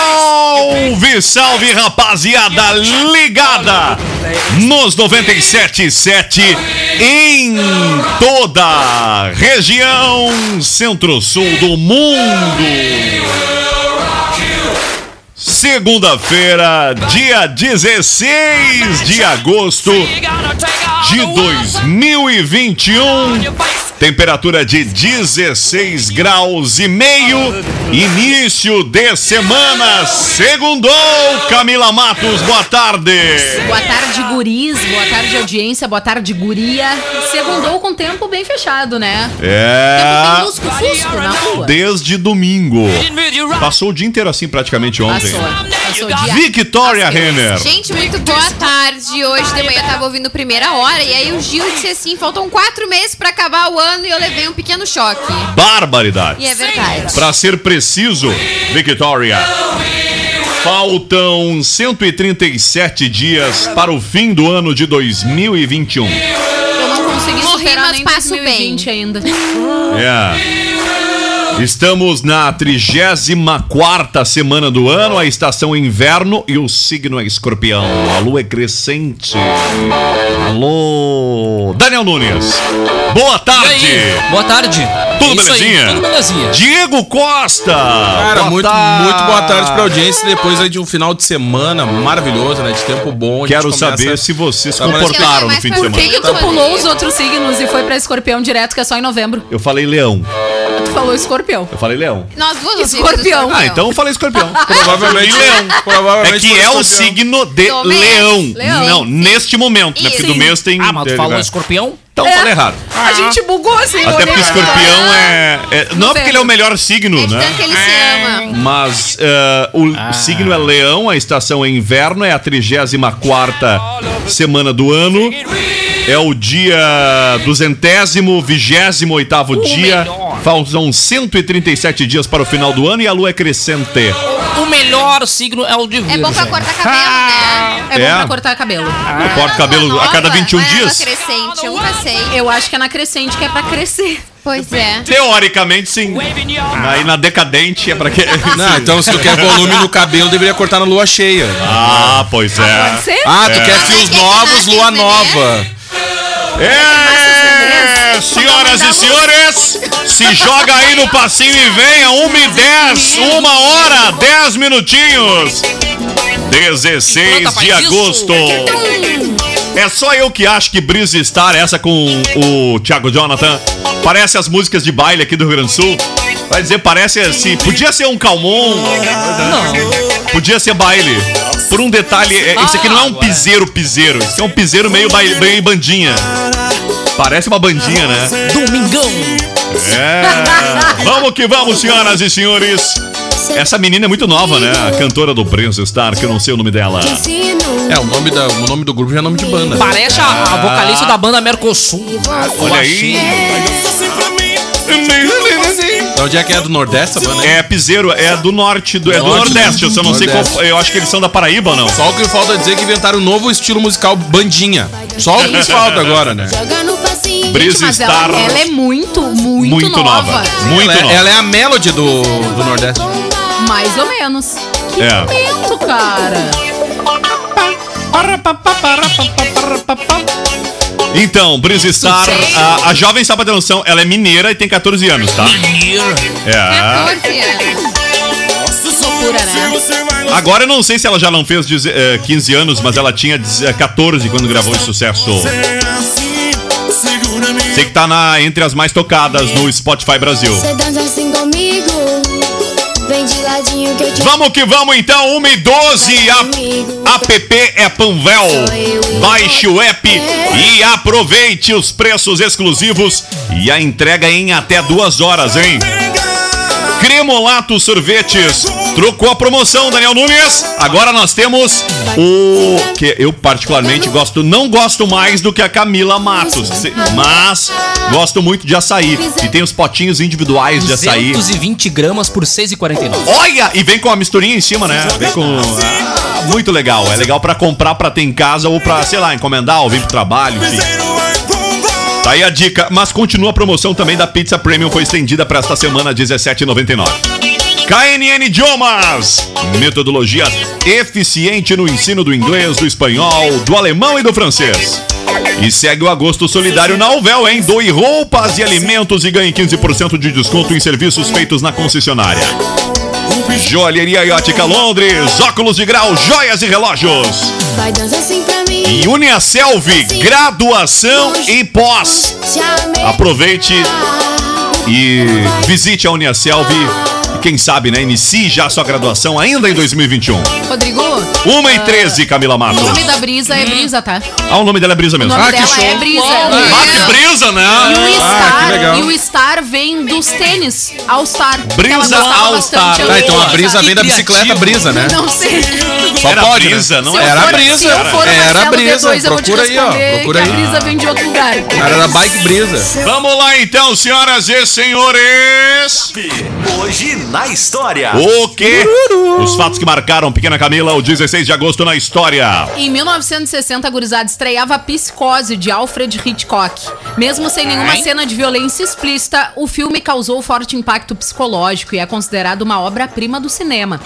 Salve, salve, rapaziada ligada nos 97.7 em toda a região centro-sul do mundo. Segunda-feira, dia 16 de agosto de 2021. Temperatura de 16 graus e meio. Início de semana. Segundou, Camila Matos. Boa tarde. Boa tarde, guris. Boa tarde, audiência. Boa tarde, guria. Segundou com tempo bem fechado, né? Tempo É. tem lusco-fusco na rua. Desde domingo. Passou o dia inteiro assim praticamente ontem. Passou. Passou o dia. Victoria Renner. Gente, muito boa tarde. Hoje de manhã eu tava ouvindo primeira hora e aí o Gil disse assim: faltam quatro meses pra acabar o ano e eu levei um pequeno choque. Barbaridade. E é verdade. Pra ser preciso, Victoria. Faltam 137 dias para o fim do ano de 2021. Eu não consegui Morri, superar mas nem passo 2020 ainda. É. Estamos na 34 semana do ano, a estação inverno e o signo é escorpião. A lua é crescente. Alô, Daniel Nunes. Boa tarde. aí? Boa tarde. Tudo Isso aí, belezinha? tudo belezinha. Diego Costa. Cara, Boa muito, tarde. muito boa tarde pra audiência. Depois aí de um final de semana maravilhoso, né? De tempo bom. Quero começa- saber se vocês se Tá, mas- comportaram no fim de Por que semana. que Tu pulou os outros signos e foi pra escorpião direto, que é só em novembro. Eu falei leão. Tu falou escorpião. Eu falei leão. Nós duas Escorpião. do Ah, então eu falei escorpião. Provavelmente E leão. Provavelmente É que é o escorpião. signo de leão. Leão. Não, Sim. neste momento, né? Porque do mês tem. Ah, mas tu falou vai. escorpião? Então eu falei errado. A gente bugou assim. Até porque escorpião é. é- não é porque ele é o melhor signo, É né? que ele se ama. Mas eh, o signo é leão, a estação é inverno, é a 34 semana do ano. É o dia duzentésimo, vigésimo oitavo dia. melhor. Faltam 137 dias para o final do ano e a lua é crescente. O melhor signo é o de É virgem. bom pra cortar cabelo, né? É bom É. pra cortar cabelo. Eu corto cabelo a cada 21 ou é água dias. crescente, eu nunca sei. Eu acho que é na crescente que é pra crescer. Pois é. Teoricamente, sim. Aí na decadente é pra quê? Não, então se tu quer volume no cabelo, deveria cortar na lua cheia. Ah, pois é. Pode ser? Ah, tu quer Mas fios é que novos, lua nova. É, senhoras e senhores, se joga aí no passinho e venha, 1 e 10, uma hora, 10 minutinhos. 16 Planta de isso. agosto. É só eu que acho que Breeze Star, essa com o Thiago Jonathan, parece as músicas de baile aqui do Rio Grande do Sul. Vai dizer, parece assim, podia ser um calmon, podia ser baile. Por um detalhe, é, esse aqui não é um piseiro piseiro, esse aqui é um piseiro meio, baile, meio bandinha. Parece uma bandinha, né? Domingão. É. Vamos que vamos, senhoras e senhores. Essa menina é muito nova, né? A cantora do Breeze Star, que eu não sei o nome dela. É, o nome, da, o nome do grupo já é nome de banda. Parece a, a vocalista da banda Mercosul. Olha aí. Da onde é que é? Do Nordeste a banda? É piseiro, é do norte, do, é do Norte, Nordeste. Eu só não sei qual. Eu acho que eles são da Paraíba ou não? Só o que falta dizer é que inventaram um novo estilo musical, bandinha. Só o que falta agora, né? Mas Star. ela, ela é muito, muito, Muito nova. Muito Ela é, nova. ela é a melody do, do Nordeste. Mais ou menos. Que É. momento, cara. Então, Breeze Star, a, a jovem só pra ter noção, ela é mineira e tem 14 anos, tá? É. 14 anos. Né? Agora eu não sei se ela já não fez deze- eh, 15 anos, mas ela tinha deze- 14 quando gravou esse sucesso. Sei que tá na, entre as mais tocadas no Spotify Brasil. Vamos que vamos então, 1 e 12. A, app é Panvel. Baixe o app e aproveite os preços exclusivos e a entrega em até duas horas, hein? Cremolato Sorvetes. Trocou a promoção, Daniel Nunes. Agora nós temos o que eu particularmente gosto, não gosto mais do que a Camila Matos, mas gosto muito de açaí. E tem os potinhos individuais de açaí. 220 gramas por 6,49. Olha! E vem com a misturinha em cima, né? Vem com. Ah, muito legal. É legal pra comprar pra ter em casa ou pra, sei lá, encomendar ou vir pro trabalho, enfim. Tá aí a dica, mas continua a promoção também da Pizza Premium, foi estendida para esta semana, R$17,99. KNN Idiomas, metodologia eficiente no ensino do inglês, do espanhol, do alemão e do francês. E segue o agosto solidário na Uvel, hein? Doe roupas e alimentos e ganhe 15% de desconto em serviços feitos na concessionária. Joalheria e ótica Londres, óculos de grau, joias e relógios. assim pra mim. E Uniaselv, graduação e pós. Aproveite e visite a Uniaselv. E quem sabe, né? Inicie já a sua graduação ainda em 2021. Rodrigo, 1 e 13, Camila o Matos. nome da brisa é brisa, tá? Ah, o nome dela é Brisa O mesmo. nome Ah, que dela show. é brisa. Ah, que brisa, E o né? Ah, que legal. Star, e o Star vem dos tênis All Star. Brisa All. Star. Tá, então a brisa vem da bicicleta brisa, né? Não sei. Só Era pode, né? brisa, não Era for- brisa. Se eu for o Era brisa. D2, eu vou te Procura aí, ó. Procura aí. a brisa vem de outro lugar. Era da bike brisa. Vamos lá então, senhoras e senhores. Hoje na história. O quê? Os fatos que marcaram Pequena Camila, o 16 de agosto na história. Em 1960, a gurizada estreava a Psicose, de Alfred Hitchcock. Mesmo sem nenhuma cena de violência explícita, o filme causou forte impacto psicológico e é considerado uma obra-prima do cinema.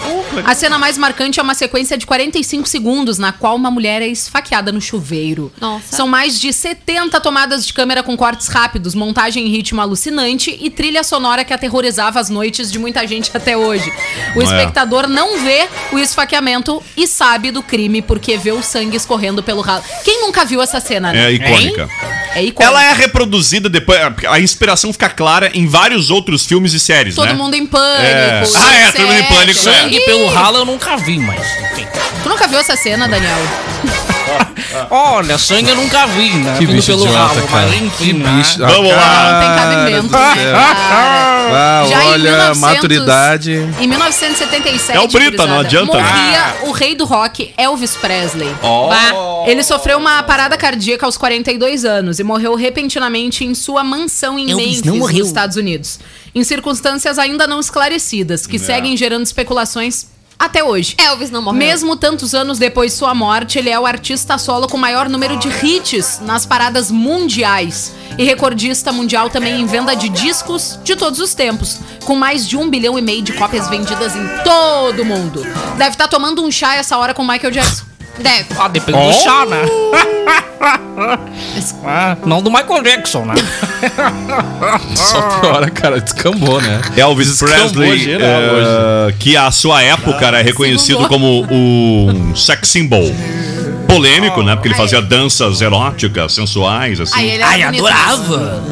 A cena mais marcante é uma sequência de 45 segundos, na qual uma mulher é esfaqueada no chuveiro. Nossa. São mais de 70 tomadas de câmera com cortes rápidos, montagem em ritmo alucinante e trilha sonora que aterrorizava as noites de muita gente até hoje. O espectador não vê o esfaqueamento e sabe do crime porque vê o sangue escorrendo pelo ralo. Quem nunca viu essa cena, né? É icônica. É icônica. Ela é reproduzida depois. A inspiração fica clara em vários outros filmes e séries, Todo né? mundo em pânico. É. Ah, é, Todo Mundo em. Pânico, é. Sangue pelo ralo eu nunca vi, mas. enfim. Tu nunca viu essa cena, Daniel? Olha, sangue eu nunca vi, né? Que Vindo bicho pelo idiota, ralo, cara. mas enfim, Que né? bicho. Vamos lá. Não tem cabimento, cara? Ah, Já em olha, 1900, maturidade. Em 1977, É o Brita, não adianta, né? morria o rei do rock, Elvis Presley. Ó. Bah, Ele sofreu uma parada cardíaca aos 42 anos e morreu repentinamente em sua mansão em Elvis Memphis, não morreu. nos Estados Unidos. Em circunstâncias ainda não esclarecidas, É. que seguem gerando especulações até hoje. Elvis não morreu. Mesmo tantos anos depois de sua morte, ele é o artista solo com maior número de hits nas paradas mundiais. E recordista mundial também em venda de discos de todos os tempos, com mais de um bilhão e meio de cópias vendidas em todo o mundo. Deve estar tomando um chá essa hora com Michael Jackson. Deve. Ah, depende do chá, né? Ah, não do Michael Jackson, né? Só piora, cara. Descambou, né? Elvis Descambou Presley, geral eh, que à sua época era reconhecido Segundou. como um sex symbol. Polêmico, né? Porque ele fazia danças eróticas, sensuais, assim. Ai, bonito. adorava.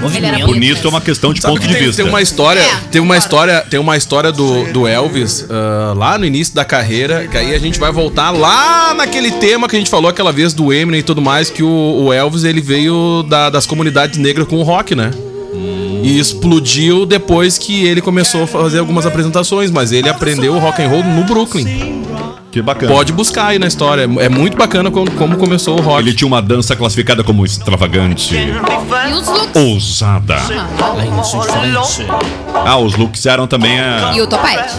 Movimento. Bonito é uma questão de Sabe ponto que de tem, vista. tem uma história, É, tem uma história, tem uma história do, do Elvis ah, lá no início da carreira, que aí a gente vai voltar lá naquele tema que a gente falou aquela vez do Eminem e tudo mais, que o, o Elvis ele veio da- das comunidades negras com o rock, né? E explodiu depois que ele começou a fazer algumas apresentações, mas ele aprendeu o rock and roll no Brooklyn. Que bacana. Pode buscar aí na história, é é muito bacana como, como começou o rock. Ele tinha uma dança classificada como extravagante, E os looks. ousada. Diferente. Ah, os looks eram também a E o topete.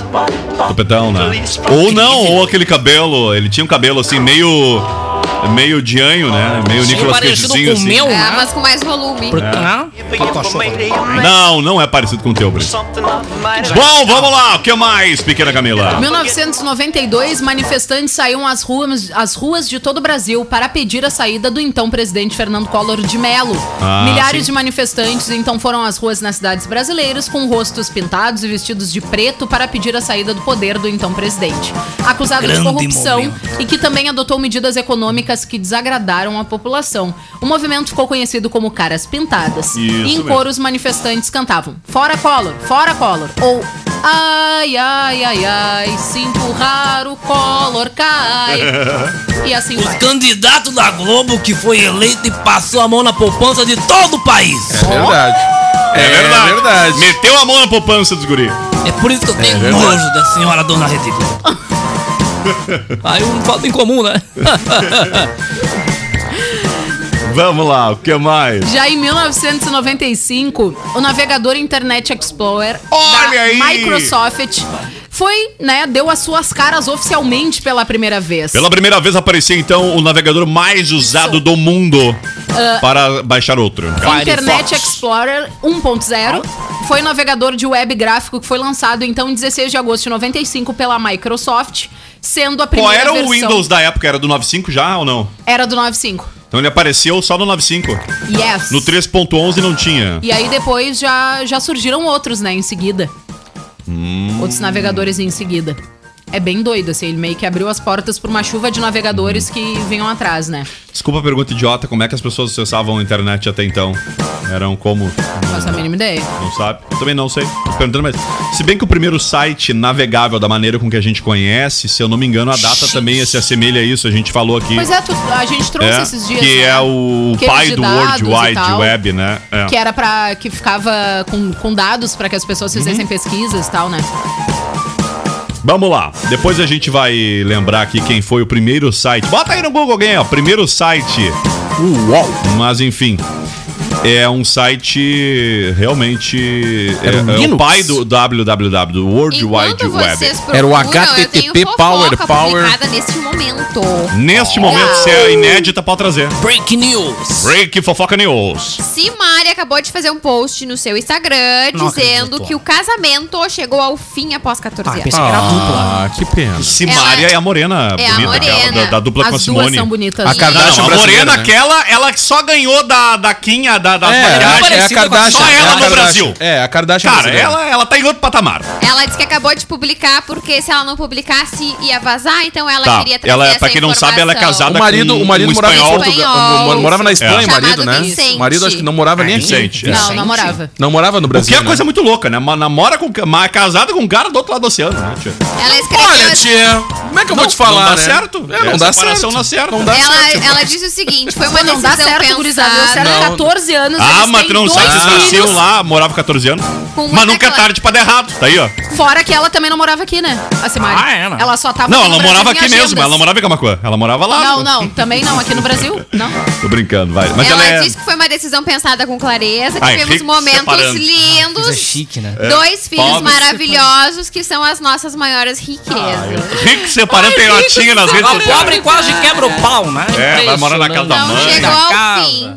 topetão, né? Ou não, ou aquele cabelo. Ele tinha um cabelo assim, meio. Meio de anho, né? Meio Sim, Nicolas parecido Cagezinho, com o assim. meu, É, né? mas com mais volume. Sua. Não, não é parecido com o teu, Brito. Bom, vamos lá. O que mais, pequena Camila? 1992, manifestantes saíram às ruas, às ruas de todo o Brasil para pedir a saída do então presidente Fernando Collor de Mello. Ah, Milhares sim. de manifestantes então foram às ruas nas cidades brasileiras com rostos pintados e vestidos de preto para pedir a saída do poder do então presidente. Acusado de Grande corrupção momento. e que também adotou medidas econômicas polêmicas que desagradaram a população. O movimento ficou conhecido como Caras Pintadas. Isso e em coro, os manifestantes cantavam Fora Collor, Fora Collor. Ou Ai, ai, ai, ai, se empurrar o Collor cai. e assim Os vai. candidatos da Globo que foi eleito e passou a mão na poupança de todo o país. É verdade. É verdade. É verdade. Meteu a mão na poupança dos guri. É por isso que eu tenho verdade. nojo da senhora dona Rede Globo. Aí um falta em comum, né? Vamos lá, o que mais? Já em 1995, o navegador Internet Explorer Olha da aí! Microsoft foi, né, deu as suas caras oficialmente pela primeira vez. Pela primeira vez apareceu então o navegador mais usado do mundo para baixar outro. Internet Firefox. Explorer 1.0 foi o navegador de web gráfico que foi lançado então em 16 de agosto de 95 pela Microsoft, sendo a Qual primeira era o versão Windows da época? Era do 95 já ou não? era do 95. Então ele apareceu só no 95. Yes. No 3.11 não tinha. E aí depois já, já surgiram outros, né, em seguida. Hum. Outros navegadores em seguida. É bem doido, assim, ele meio que abriu as portas pra uma chuva de navegadores que vinham atrás, né? Desculpa a pergunta idiota, como é que as pessoas acessavam a internet até então? Eram como? Não faço a mínima ideia. Não sabe? Também não sei. Tô perguntando, mas. Se bem que o primeiro site navegável da maneira com que a gente conhece, se eu não me engano, a data também se assemelha a isso. A gente falou aqui. Pois é, tu- a gente trouxe É, esses dias. que né? é o Aqueles pai do World Wide tal, Web, né? É. Que era pra. que ficava com, com dados pra que as pessoas fizessem Uhum. pesquisas e tal, né? Vamos lá. Depois a gente vai lembrar aqui quem foi o primeiro site. Bota aí no Google alguém, ó. Primeiro site. Uau! Mas enfim. É um site realmente. Era é, um é o Linux? pai do www, do World Wide Enquanto Web. vocês Era o procuram, eu HTTP tenho Power Power. neste momento. Neste momento, se é inédita, pode trazer. Break News. Break Fofoca News. Simari acabou de fazer um post no seu Instagram Não dizendo acredito. que o casamento chegou ao fim após 14 Ah, anos. pensei que era dupla. Ah, que pena. Simária Ela- é a morena é a bonita, aquela morena. da, da dupla com a As duas Simone. são bonitas. A Kardashian Não, a morena, né? aquela, ela que só ganhou da, da Quinha, da, das É, maquiagens. é a Kardashian. Só é ela a no Kardashian. Brasil. É, a Kardashian Cara, brasileira. ela, ela tá em outro patamar. Ela disse que acabou de publicar porque se ela não publicasse ia vazar, então ela Tá. queria trazer Ela, essa pra quem não sabe, ela é casada O marido, com o marido um morava em espanhol. Portugal. Espanhol. Morava na Espanha, É. o marido, né? Vicente. O marido acho que não morava nem aqui. Vicente, é. Não, não morava. Não morava no O que Brasil. é coisa né? muito louca, né? Namora com. Mas é casada com um cara do outro lado do oceano, né, tia? Ela escreveu Olha, tia, como é que eu vou te falar, não dá né? certo. É, não É, dá separação certo. não dá ela, certo. ela disse o seguinte, foi uma Pô, não dá decisão certo, gurizada. Deu certo Não. 14 anos. Ah, não dois sabe, vocês filhos. nasceram lá, morava com 14 anos. Mas nunca é tarde pra dar errado. Tá aí, ó. Fora que ela também não morava aqui, né? A Simari. Ah, é, não. Ela só tava Não, ela morava aqui mesmo, agendas. ela não morava em Camacuã. Ela morava lá. Não, não, também não, aqui no Brasil, não. Tô brincando, vai. Mas ela ela, é. disse que foi uma decisão pensada com clareza, Ai, tivemos momentos separando. lindos. Coisa chique, né? Dois filhos Pobre. maravilhosos que são as nossas maiores riquezas. Rico separando tem notinha nas redes A sociais. pobre quase quebra o pau, né? É, vai morar na casa da mãe. chegou Da ao casa. fim.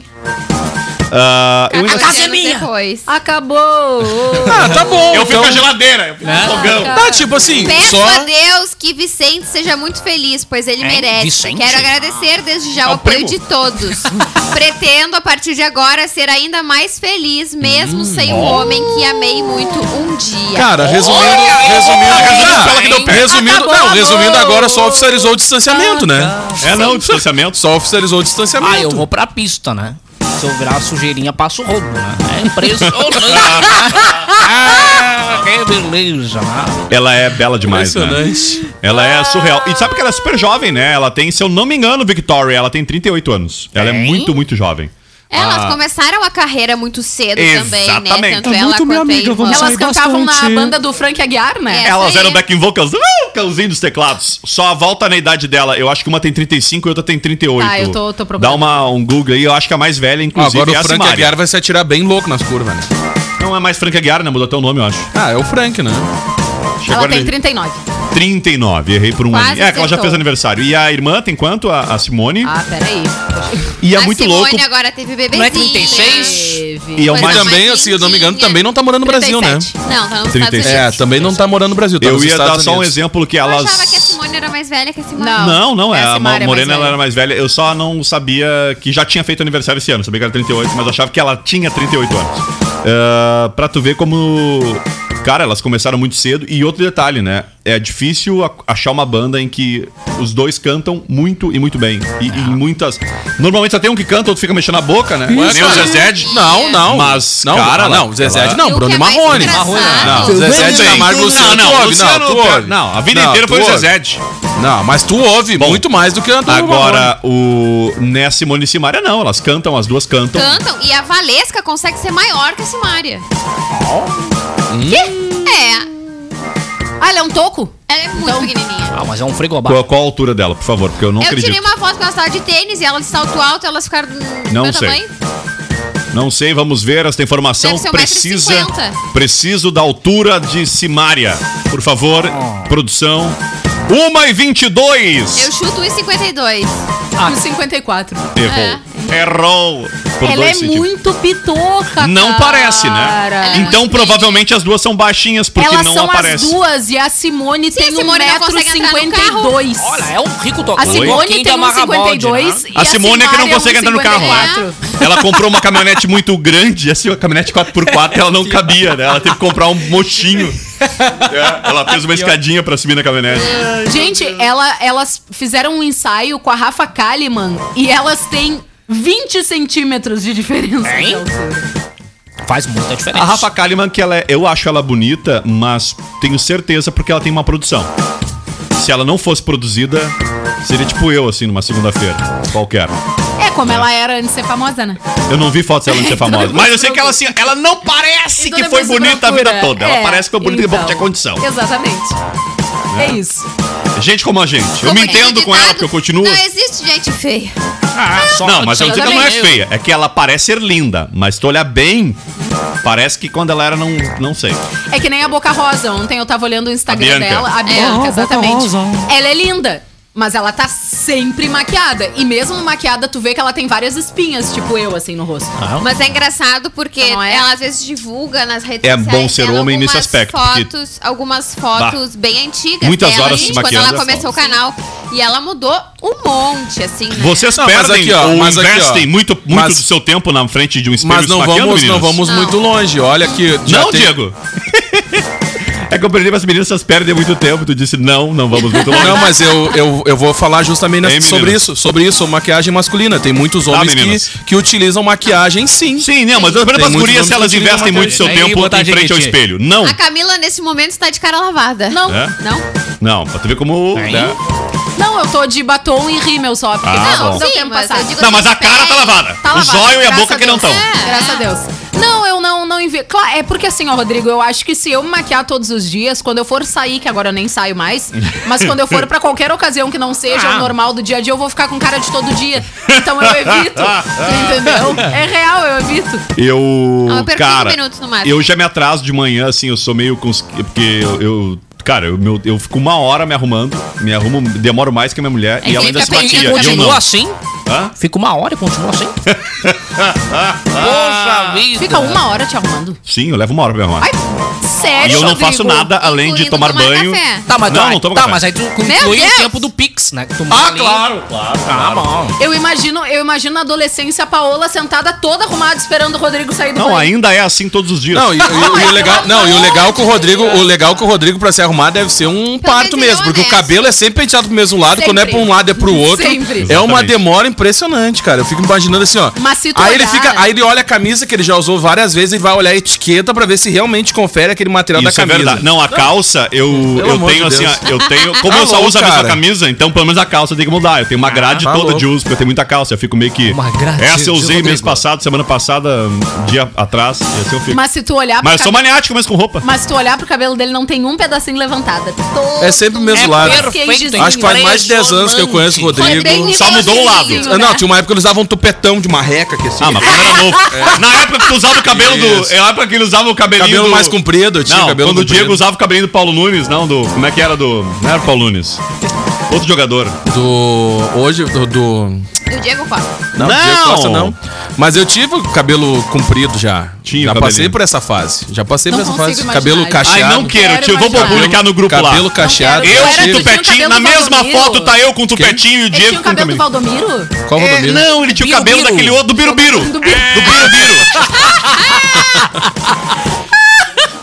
Ah, eu, ainda- 14 casa é minha. depois. Acabou! Ah, tá bom. eu fico então- com a geladeira, eu fico com o fogão. Tá, tipo assim, Peço só... a Deus que Vicente seja muito feliz, pois ele Hein? merece. Vicente? Quero agradecer desde já É o o apoio primo. de todos. Pretendo, a partir de agora, ser ainda mais feliz, mesmo Hum. sem o homem que amei muito um dia. Cara, resumindo, resumindo, resumindo, Ah, fala que deu pé. resumindo, Acabou, não, resumindo agora só oficializou o distanciamento, né? É, não, distanciamento. Só oficializou o distanciamento. Ah, eu vou pra pista, né? Se eu virar sujeirinha, passo roubo, né? É impressionante. ah, que beleza, né? Ela é bela demais, né? Impressionante. Ela é surreal. E sabe que ela é super jovem, né? Ela tem, se eu não me engano, Victoria, ela tem 38 anos. Ela é Hein? muito, muito jovem. Elas Ah. começaram a carreira muito cedo também, né? Exatamente. Tanto ela muito minha quanto a amiga, vamos Elas cantavam na banda do Frank Aguiar, né? É. Elas eram backing vocals, uh, calzinho dos teclados. Só a volta na idade dela. Eu acho que uma tem 35 e outra tem 38. Tá, eu tô- tô Dá procurando. uma, um Google aí, eu acho que a mais velha, Ah, inclusive, agora é a o Frank. Aguiar vai se atirar bem louco nas curvas, né? Não é mais Frank Aguiar, né? Mudou até o nome, eu acho. Ah, é o Frank, né? Chegou Ela tem ele- 39. 39, errei por um Quase ano. É, que ela já fez aniversário. E a irmã tem quanto? A, a Simone. Ah, peraí. e é a muito Simone louco. agora teve bebezinho. Não é 36? Teve. E é o Pois mais. E não, também, assim, eu não me engano, também não tá morando no Brasil, né? 37. Não, tá nos 36. Estados É, Unidos. também não tá morando no Brasil, tá Eu ia dar só um exemplo que Eu elas. achava que a Simone era mais velha que a Simone. Não. Não, não, é. É, a A é Morena ela era mais velha. Eu só não sabia que já tinha feito aniversário esse ano. Sabia que era 38, mas eu achava que ela tinha 38 anos. Ah, pra tu ver como cara, elas começaram muito cedo. E outro detalhe, né? É difícil achar uma banda em que os dois cantam muito e muito bem. E, e em muitas. Normalmente só tem um que canta, outro fica mexendo a boca, né? Nem o Zezé. de- Não, não. Mas, não, cara, não, ela- Zezé ela- não, o Bruno e é Marrone. engraçado- Não, Tudo Zezé de Camargo Luciano, Não, tu não? Luciano, Não, tu ouve. Não, a vida Não, inteira foi o. Zezé. Não, mas tu ouve Bom, muito mais do que a do Marrone. Agora, o Nessa Simone e Simária não, elas cantam, as duas cantam. Cantam e a Valesca consegue ser maior que a Simária. Hum? É, Ah, ela é um toco? ela é muito pequenininha. Ah, mas é um frigobar. Qual, qual a altura dela, por favor? Porque eu não Eu acredito. tirei uma foto com ela estava de tênis e ela de salto alto, elas ficaram do Não meu sei. tamanho. Não sei, vamos ver esta informação. Deve ser Precisa. 1,50m. Preciso da altura de Simária. Por favor, produção. 1 e 22 Eu chuto 1,52. Com 54. Errou. Errou. Por Ela dois é centímetros. muito pitoca, Não cara. parece, né? Ela é Então, provavelmente as duas são baixinhas, porque Elas não são aparece. as duas e a Simone Sim, tem a Simone não consegue entrar no 1,52m. Olha, é um rico A tocador. Simone tem um 52 e A Simone é que não Simária consegue entrar no carro, né? 54. Ela comprou uma caminhonete muito grande, assim, uma caminhonete 4x4, ela não cabia, né? Ela teve que comprar um mochinho. É, ela fez uma escadinha pra subir na caminhonete. Gente, ela- elas fizeram um ensaio com a Rafa Kalimann e elas têm 20 centímetros de diferença Hein? de altura. Faz muita diferença. A Rafa Kalimann, que ela é, eu acho ela bonita, mas tenho certeza porque ela tem uma produção. Se ela não fosse produzida, seria tipo eu, assim, numa segunda-feira, qualquer. É como ela era antes de ser famosa, né? Eu não vi fotos dela de ser Então famosa. Mas eu sei que ela, assim, ela não parece Então que foi depois bonita a vida toda. Ela É, parece que foi bonita então. porque tinha condição. Exatamente. É isso. Gente como a gente. Eu Como me diz o entendo com ela, porque eu continuo. Não existe gente feia. Ah, só Não, mas eu não digo que ela não é feia. É que ela parece ser linda. Mas se tu olhar bem, parece que quando ela era, não, não sei. É que nem a Boca Rosa. Ontem eu tava olhando o Instagram A Bianca. dela. A É. Bianca, Boca exatamente. Rosa. Ela é linda. Mas ela tá sempre maquiada. E mesmo maquiada, tu vê que ela tem várias espinhas, tipo eu, assim, no rosto. Mas é engraçado porque Então é? ela às vezes divulga nas redes É sociais. bom ser homem nesse aspecto, porque- Fotos, Algumas fotos bem antigas. Muitas dela, horas gente, se quando maquiando ela é começou o canal. E ela mudou um monte, assim. né? Vocês Não, perdem aqui, ó, ou mas aqui, investem muito, muito Mas- do seu tempo na frente de um espelho Mas não se vamos, não vamos Não. muito longe. Olha que Não, tem- Diego. é que eu perdi as meninas, vocês perdem muito tempo. Tu disse, não, não vamos muito longe. Não, mas eu, eu, eu vou falar justamente sobre isso, sobre isso, maquiagem masculina. Tem muitos homens meninas? que, que utilizam maquiagem sim. Sim, não, mas eu pras muitos gurias se elas investem muito seu tempo botar em frente ao espelho. Não. A Camila, nesse momento, está de cara lavada. Não, É? Não? Não, pra tu ver como. Né? não, eu tô de batom e rímel só. Porque Ah, não, bom. Sim, tempo mas passado. eu digo Não, mas a assim, cara tá lavada. Tá o zóio e a boca que não estão. É. Graças a Deus. Não, eu não, não envio. Claro, é porque assim, ó, Rodrigo, eu acho que se eu me maquiar todos os dias, quando eu for sair, que agora eu nem saio mais, mas quando eu for pra qualquer ocasião que não seja Ah. o normal do dia a dia, eu vou ficar com cara de todo dia. Então eu evito. entendeu? É real, eu evito. Eu. Ah, eu perco cara, minutos no máximo. eu já me atraso de manhã, assim, eu sou meio. Cons... Porque eu. eu- cara, eu, meu, eu fico uma hora me arrumando, me arrumo, demoro mais que a minha mulher É e ela ainda se maquia. e continua assim? Hã? Fica uma hora e continua assim? Poxa vida. Fica uma hora te arrumando. Sim, eu levo uma hora pra me arrumar. Ai, sério, e eu não Rodrigo? faço nada além de Incluindo tomar tomar banho. café. Tá, mas, Não, tu- não toma tá, café. mas aí tu inclui o tempo do Pix, né? que tu Ah, ali. claro, claro. Ah, bom. Eu imagino, eu imagino na adolescência a Paola sentada toda arrumada esperando o Rodrigo sair do Não, banho. ainda é assim todos os dias. Não, e, e- e o legal, não, e o legal que o Rodrigo, o legal que o Rodrigo pra se arrumar deve ser um parto mesmo, porque o honesto. cabelo é sempre penteado pro mesmo lado, Sempre. quando é pra um lado é pro outro. Sempre. É uma Exatamente. demora impressionante, cara. Eu fico imaginando assim, ó. Mas se tu aí ele olhar- fica, aí ele olha a camisa que ele já usou várias vezes e vai olhar a etiqueta pra ver se realmente confere aquele material Isso da é camisa. verdade. Não, a calça, eu, Pelo eu tenho de assim, eu tenho. Como Tá eu só louco, uso a mesma cara. camisa, então pelo menos a calça tem que mudar. Eu tenho uma grade tá toda louco. de uso, porque eu tenho muita calça. Eu fico meio que. Uma grade Essa eu usei mês passado, semana passada, um dia atrás. E assim eu fico. Mas, Mas se tu olhar pro eu sou maniático mesmo com roupa. Mas se tu olhar pro cabelo dele, não tem um pedacinho levantado. É todo- É sempre o mesmo É lado. perfeito. Acho que faz mais de 10 anos que eu conheço o Rodrigo. Só mudou o lado. Ah, Não, tinha uma época que eles usavam um tupetão de marreca, que assim. Ah, mas quando era novo. Na época que tu usava o cabelo do. É a época que ele usava o cabelinho. cabelo do... mais comprido, eu tinha Não, cabelo quando o. Diego usava o cabelinho do Paulo Nunes, não do. Como é que era do. Não era o Paulo Nunes. Outro jogador. Do. Hoje, do. do... O Diego Costa. Não, Não! Diego Costa não. Mas eu tive o cabelo comprido já. Tinha Já o passei por essa fase. Já passei Não por essa fase. imaginar. Cabelo cacheado. Ai, não quero, Quero tio. Vou imaginar. publicar no grupo lá. Cabelo cacheado. Eu Era, com o tupetinho, cabelo na mesma Valdomiro? foto tá eu com tupetinho e o Ele Diego tinha o com cabelo do cabelo. Valdomiro? Qual É, Valdomiro? não, ele tinha o cabelo daquele outro, do Birubiru. Do Biru- Do Birubiru.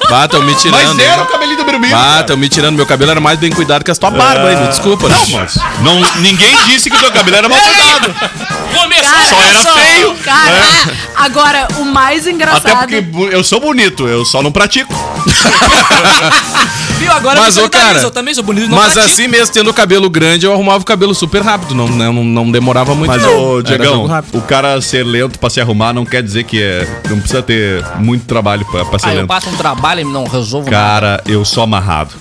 Bah, tão me tirando. Mas era hein? o cabelinho do Birubiru. Ah, tão me tirando. Meu cabelo era mais bem cuidado que a tua barba aí, me desculpa. Não, mas não, ninguém disse que o teu cabelo era mal cuidado. Começou Só era feio. Cara, agora, o mais Até engraçado... porque bu- eu sou bonito, eu só não pratico. Viu? Agora Mas, ô, solidarizo, cara, eu também sou bonito não Mas pratico. assim mesmo, tendo o cabelo grande, eu arrumava o cabelo super rápido. Não, não, não demorava muito. Mas, não. ô, Diegão, o cara ser lento pra se arrumar não quer dizer que é. Não precisa ter muito trabalho pra, pra ser eu lento. passo um trabalho não resolvo nada. Cara, eu sou amarrado.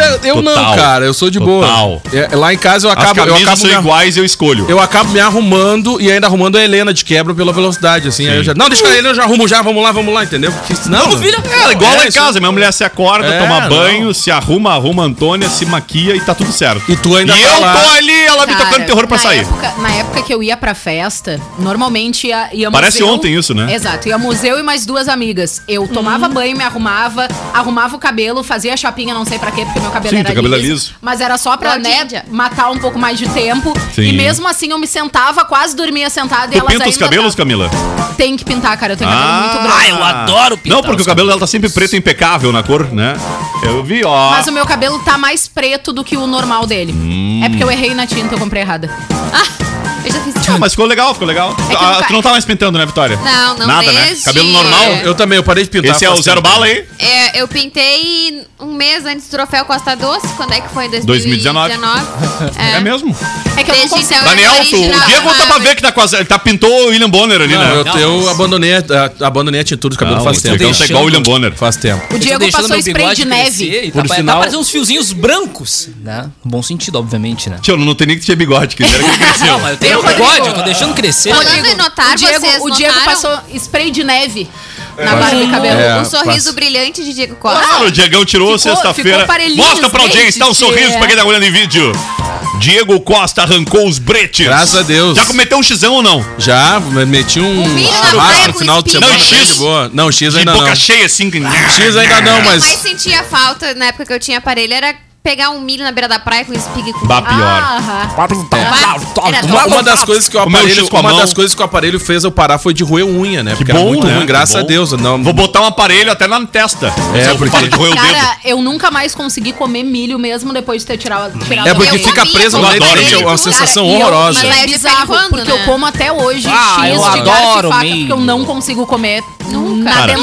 Eu, eu não, Total. cara, eu sou de Total. boa. É, lá em casa eu As acabo, eu camisas acabo, são me, iguais eu escolho. eu acabo me arrumando e ainda arrumando a Helena de quebra pela velocidade, assim. Aí eu já. Não, deixa a Helena, eu já arrumo já, vamos lá, vamos lá, entendeu? Porque senão. Vamos. É, igual lá em isso. casa, minha mulher se acorda, É, toma não. banho, se arruma, arruma a Antônia, se maquia e tá tudo certo. E tu ainda E tá eu lá. tô ali, ela me Cara, tocando terror pra na sair. Época, na época que eu ia pra festa, normalmente ia, ia Parece museu- ontem isso, né? Exato, ia museu e mais duas amigas. Eu tomava banho, me arrumava, arrumava o cabelo, fazia chapinha, não sei pra quê, porque meu cabelo Sim, era cabelo é liso. Mas era só pra, né, matar um pouco mais de tempo. Sim. E mesmo assim eu me sentava, quase dormia sentada e Tu pinta os cabelos, Camila? Tem que pintar, cara, eu tenho cabelo Ah. muito branco. Ah, eu adoro pintar Não, porque os o cabelo dela tá sempre preto e impecável na cor, né? Eu vi, ó. Mas o meu cabelo tá mais preto do que o normal dele. Hum. É porque eu errei na tinta, eu comprei errada. Eu já fiz Ah, mas ficou legal, ficou legal. que Ah, nunca- tu não tá mais pintando, né, Vitória? Não, não Nada, né? desde- Cabelo normal? É. Eu também, eu parei de pintar. Esse é faz o zero tempo. bala aí? É, eu pintei um mês antes do troféu Costa Doce. Quando é que foi? Em 2019. 2019. É, mesmo. É que eu não Desde consigo. então, Daniel, tu, o original, Diego tá pra ver que tá quase. Ele tá, pintou o William Bonner ali, Não, né? eu, Não, eu mas- abandonei, a- abandonei a tintura de cabelo Não, faz tempo. Diegão tá igual o William Bonner. Faz tempo. O tô Diego passou spray de neve. e Por tá, sinal- tá parecendo uns fiozinhos brancos, né? No bom sentido, obviamente, né? Tio, não tem nem que ter bigode, que era que ele cresceu. Não, mas eu tenho Eu, bigode, Rodrigo. eu tô deixando crescer. Falando em notar, o Diego, vocês o Diego notaram? passou spray de neve na barba e cabelo. É, o sorriso brilhante de Diego Costa. Claro, o Diegão tirou sexta-feira. Mostra os pra audiência, dá um sorriso é. pra quem tá olhando em vídeo. Diego Costa arrancou os bretes. Graças a Deus. Já cometeu um xizão ou não? Já, me- meti um churrasco praia no final de semana. Não, X. de boa. Não, X De ainda boca não. cheia assim. que- X ainda não, O que eu mais mas... sentia falta na época que eu tinha aparelho era pegar um milho na beira da praia com espiga e com Bah, pior. Era Uma, das coisas que o o aparelho, a uma das coisas que o aparelho fez eu parar foi de roer unha, né? Que Porque era bom, muito né? ruim, graças a. Deus. Não, Vou botar um aparelho até na testa. É, porque- de roer o dedo. Cara, eu nunca mais consegui comer milho mesmo depois de ter tirado, tirado É porque Eu fica preso no adoro é uma sensação eu- horrorosa. Mas é bizarro, quando, porque né? eu como até hoje Ah, X eu de garfo adoro e faca, milho. porque eu não consigo comer Nunca. Cara.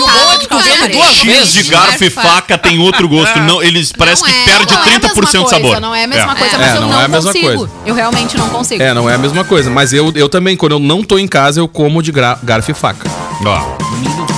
X de garfo e faca tem outro gosto. Não, eles parece que é, perde Não é a 30% mesma de sabor. coisa, Não é a mesma É. coisa, É, mas eu não não, é a mesma consigo. coisa. Eu realmente não consigo. É, não é a mesma coisa. Mas eu, eu também, quando eu não tô em casa, eu como de garfo e faca. Ó.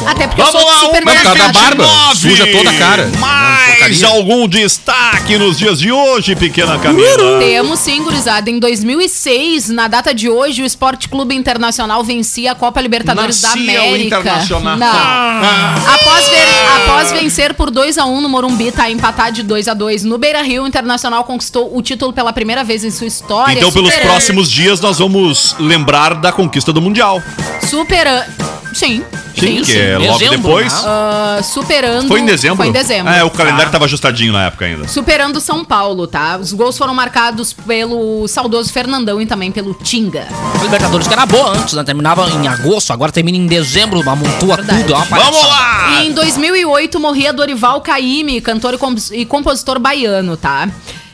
Até porque Vamos lá, por causa da barba. 29. Suja toda a cara. Mais porcaria. algum destaque nos dias de hoje, pequena Camila? Temos sim, gurizada. Em 2006, na data de hoje, o Esporte Clube Internacional vencia a Copa Libertadores da Nascia o América. Internacional. Não. Ah. Após, ver- após vencer por 2x1 no Morumbi, tá empatar de 2x2 no Beira-Rio, o Internacional conquistou o título pela primeira vez em sua história. Então, pelos superando- próximos dias, nós vamos lembrar da conquista do Mundial. Superando... Sim. Sim, que é logo dezembro, depois. né? Ah, superando... Foi em dezembro? Foi em dezembro. É, o calendário tava ajustadinho na época ainda. Superando São Paulo, tá? Os gols foram marcados pelo saudoso Fernandão e também pelo Tinga. A Libertadores que era boa antes, né? Terminava em agosto, agora termina em dezembro, amontoa Verdade. tudo. É uma Vamos lá! E em 2008 morria Dorival Caymmi, cantor e, compos- e compositor baiano, tá?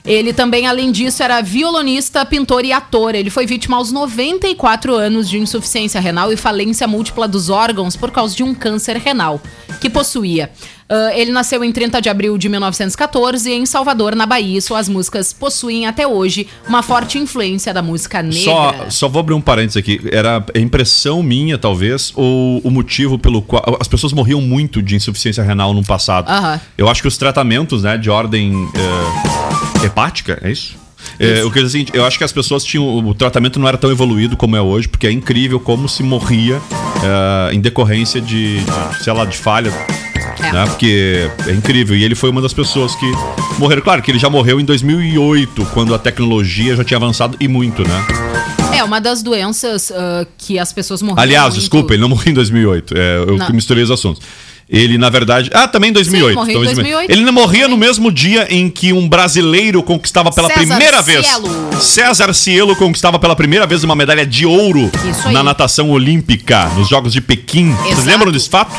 Ele também, além disso, era violonista, pintor e ator. Ele foi vítima aos 94 anos de insuficiência renal e falência múltipla dos órgãos por causa de um câncer renal que possuía. Ah, ele nasceu em 30 de abril de 1914 em Salvador, na Bahia. Suas músicas possuem até hoje uma forte influência da música negra. Só, só vou abrir um parênteses aqui. Era impressão minha, talvez, ou o motivo pelo qual. As pessoas morriam muito de insuficiência renal no passado. Aham. Eu acho que os tratamentos, né, de ordem eh, hepática, é isso? É, o que eu, assim, eu acho que as pessoas tinham. O tratamento não era tão evoluído como é hoje, porque é incrível como se morria eh, em decorrência de, de, sei lá, de falha. É. Né? Porque é incrível. E ele foi uma das pessoas que morreram. Claro que ele já morreu em 2008, quando a tecnologia já tinha avançado e muito, né? É, uma das doenças ah, que as pessoas morriam Aliás, muito. desculpa, ele não morreu em 2008. É, eu Não. misturei os assuntos. Ele, na verdade. Ah, também em 2008. Sim, morreu em Então, 2008. Ele morria no mesmo dia em que um brasileiro conquistava pela César primeira vez. Cielo. César Cielo conquistava pela primeira vez uma medalha de ouro na natação olímpica, nos Jogos de Pequim. Vocês Exato. lembram desse fato?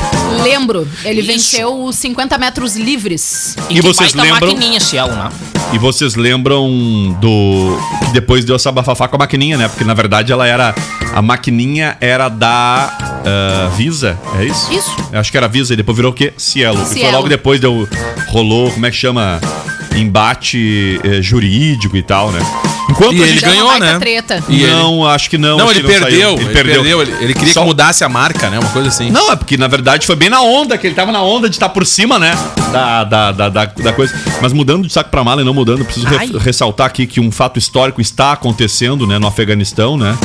Lembro, ele Isso. venceu os 50 metros livres. E que vocês lembram- maquininha Cielo, né? E vocês lembram do. Que depois deu essa bafafá com a maquininha, né? Porque na verdade ela era. A maquininha era da ah, Visa, é isso? Isso. Eu acho que era Visa e depois virou o quê? Cielo. E foi Cielo. logo depois deu. Rolou, como é que chama? Embate eh, jurídico e tal, né? Enquanto E a ele gente. Ganhou, baita né? treta. E ele- não, acho que não. Não, acho ele que perdeu, ele perdeu. Ele, ele queria Só- que mudasse a marca, né? Uma coisa assim. Não, é porque na verdade foi bem na onda, que ele tava na onda de estar por cima, né? Da, da, da, da, da coisa. Mas mudando de saco pra mala e não mudando, preciso re- ressaltar aqui que um fato histórico está acontecendo, né, no Afeganistão, né?